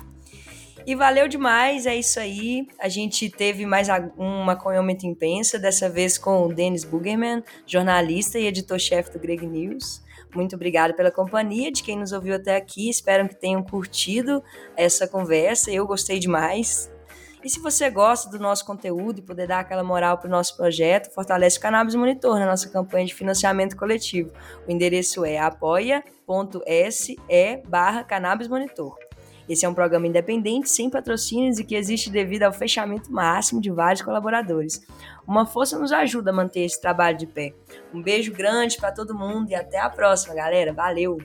E valeu demais, é isso aí. A gente teve mais uma Conhomento Impensa, dessa vez com o Denis Bugerman, jornalista e editor-chefe do Greg News. Muito obrigada pela companhia de quem nos ouviu até aqui. Espero que tenham curtido essa conversa. Eu gostei demais. E se você gosta do nosso conteúdo e poder dar aquela moral para o nosso projeto, fortalece o Cannabis Monitor na nossa campanha de financiamento coletivo. O endereço é apoia.se barra Cannabis Monitor. Esse é um programa independente, sem patrocínios e que existe devido ao fechamento máximo de vários colaboradores. Uma força nos ajuda a manter esse trabalho de pé. Um beijo grande para todo mundo e até a próxima, galera. Valeu!